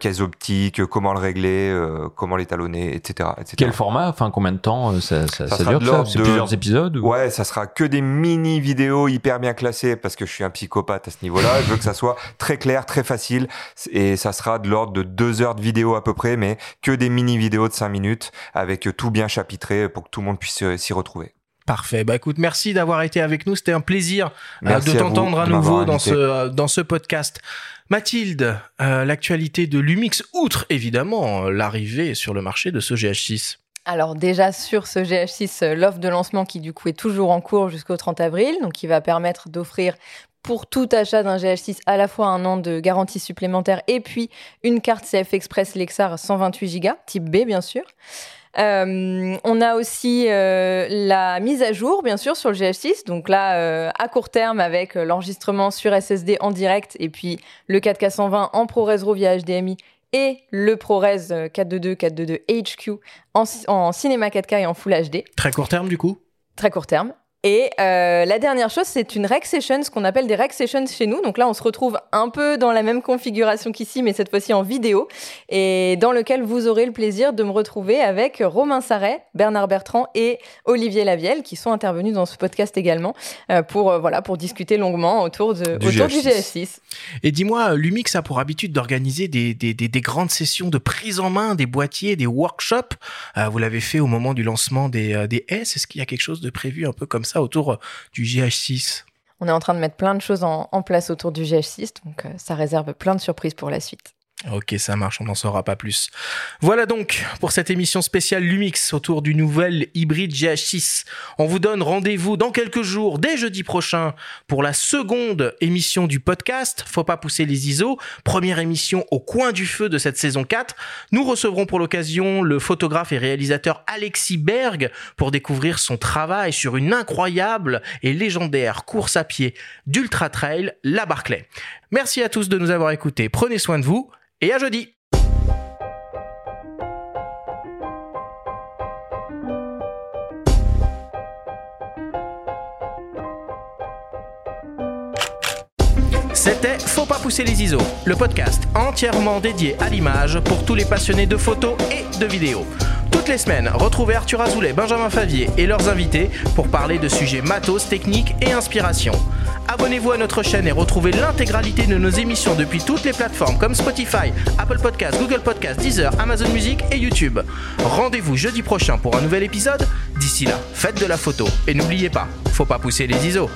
quelles optiques, comment le régler, comment l'étalonner, etc., etc. Quel format? Enfin, combien de temps euh, ça, ça, ça, dure ça? C'est plusieurs épisodes Ouais, ça sera que des mini vidéos hyper bien classées parce que je suis un psychopathe à ce niveau-là. je veux que ça soit très clair, très facile et ça sera de l'ordre de deux heures de vidéo à peu près, mais que des mini vidéos de cinq minutes avec tout bien chapitré pour que tout le monde puisse euh, s'y retrouver. Parfait. Bah écoute, merci d'avoir été avec nous. C'était un plaisir euh, de t'entendre à, nouveau dans ce dans ce podcast. Mathilde, l'actualité de Lumix, outre évidemment l'arrivée sur le marché de ce GH6 alors déjà sur ce GH6, euh, l'offre de lancement qui du coup est toujours en cours jusqu'au 30 avril, donc qui va permettre d'offrir pour tout achat d'un GH6 à la fois un an de garantie supplémentaire et puis une carte CF Express Lexar 128 Go, type B bien sûr. Euh, on a aussi euh, la mise à jour, bien sûr, sur le GH6. Donc là, à court terme, avec l'enregistrement sur SSD en direct et puis le 4K120 en ProRes RAW via HDMI et le ProRes 422 422 HQ en, en cinéma 4K et en Full HD. Très court terme du coup? Très court terme. Et euh, la dernière chose, c'est une rec session, ce qu'on appelle des rec sessions chez nous. Donc là, on se retrouve un peu dans la même configuration qu'ici, mais cette fois-ci en vidéo, et dans lequel vous aurez le plaisir de me retrouver avec Romain Sarret, Bernard Bertrand et Olivier Lavielle, qui sont intervenus dans ce podcast également euh, pour euh, voilà pour discuter longuement autour de du autour GS6. 6 Et dis-moi, Lumix a pour habitude d'organiser des, des, des, des, grandes sessions de prise en main des boîtiers, des workshops. vous l'avez fait au moment du lancement des, des S. Est-ce qu'il y a quelque chose de prévu un peu comme ça autour euh, du GH6 On est en train de mettre plein de choses en, place autour du GH6, donc euh, ça réserve plein de surprises pour la suite. Ok, ça marche, on n'en saura pas plus. Voilà donc pour cette émission spéciale Lumix autour du nouvel hybride GH6. On vous donne rendez-vous dans quelques jours, dès jeudi prochain, pour la seconde émission du podcast. Faut pas pousser les ISO. Première émission au coin du feu de cette saison 4. Nous recevrons pour l'occasion le photographe et réalisateur Alexis Berg pour découvrir son travail sur une incroyable et légendaire course à pied d'Ultra Trail, la Barclay. Merci à tous de nous avoir écoutés. Prenez soin de vous et à jeudi C'était Faut pas pousser les ISO, le podcast entièrement dédié à l'image pour tous les passionnés de photos et de vidéos. Toutes les semaines, retrouvez Arthur Azoulay, Benjamin Favier et leurs invités pour parler de sujets matos, techniques et inspiration. Abonnez-vous à notre chaîne et retrouvez l'intégralité de nos émissions depuis toutes les plateformes comme Spotify, Apple Podcasts, Google Podcasts, Deezer, Amazon Music et YouTube. Rendez-vous jeudi prochain pour un nouvel épisode. D'ici là, faites de la photo et n'oubliez pas, faut pas pousser les ISO.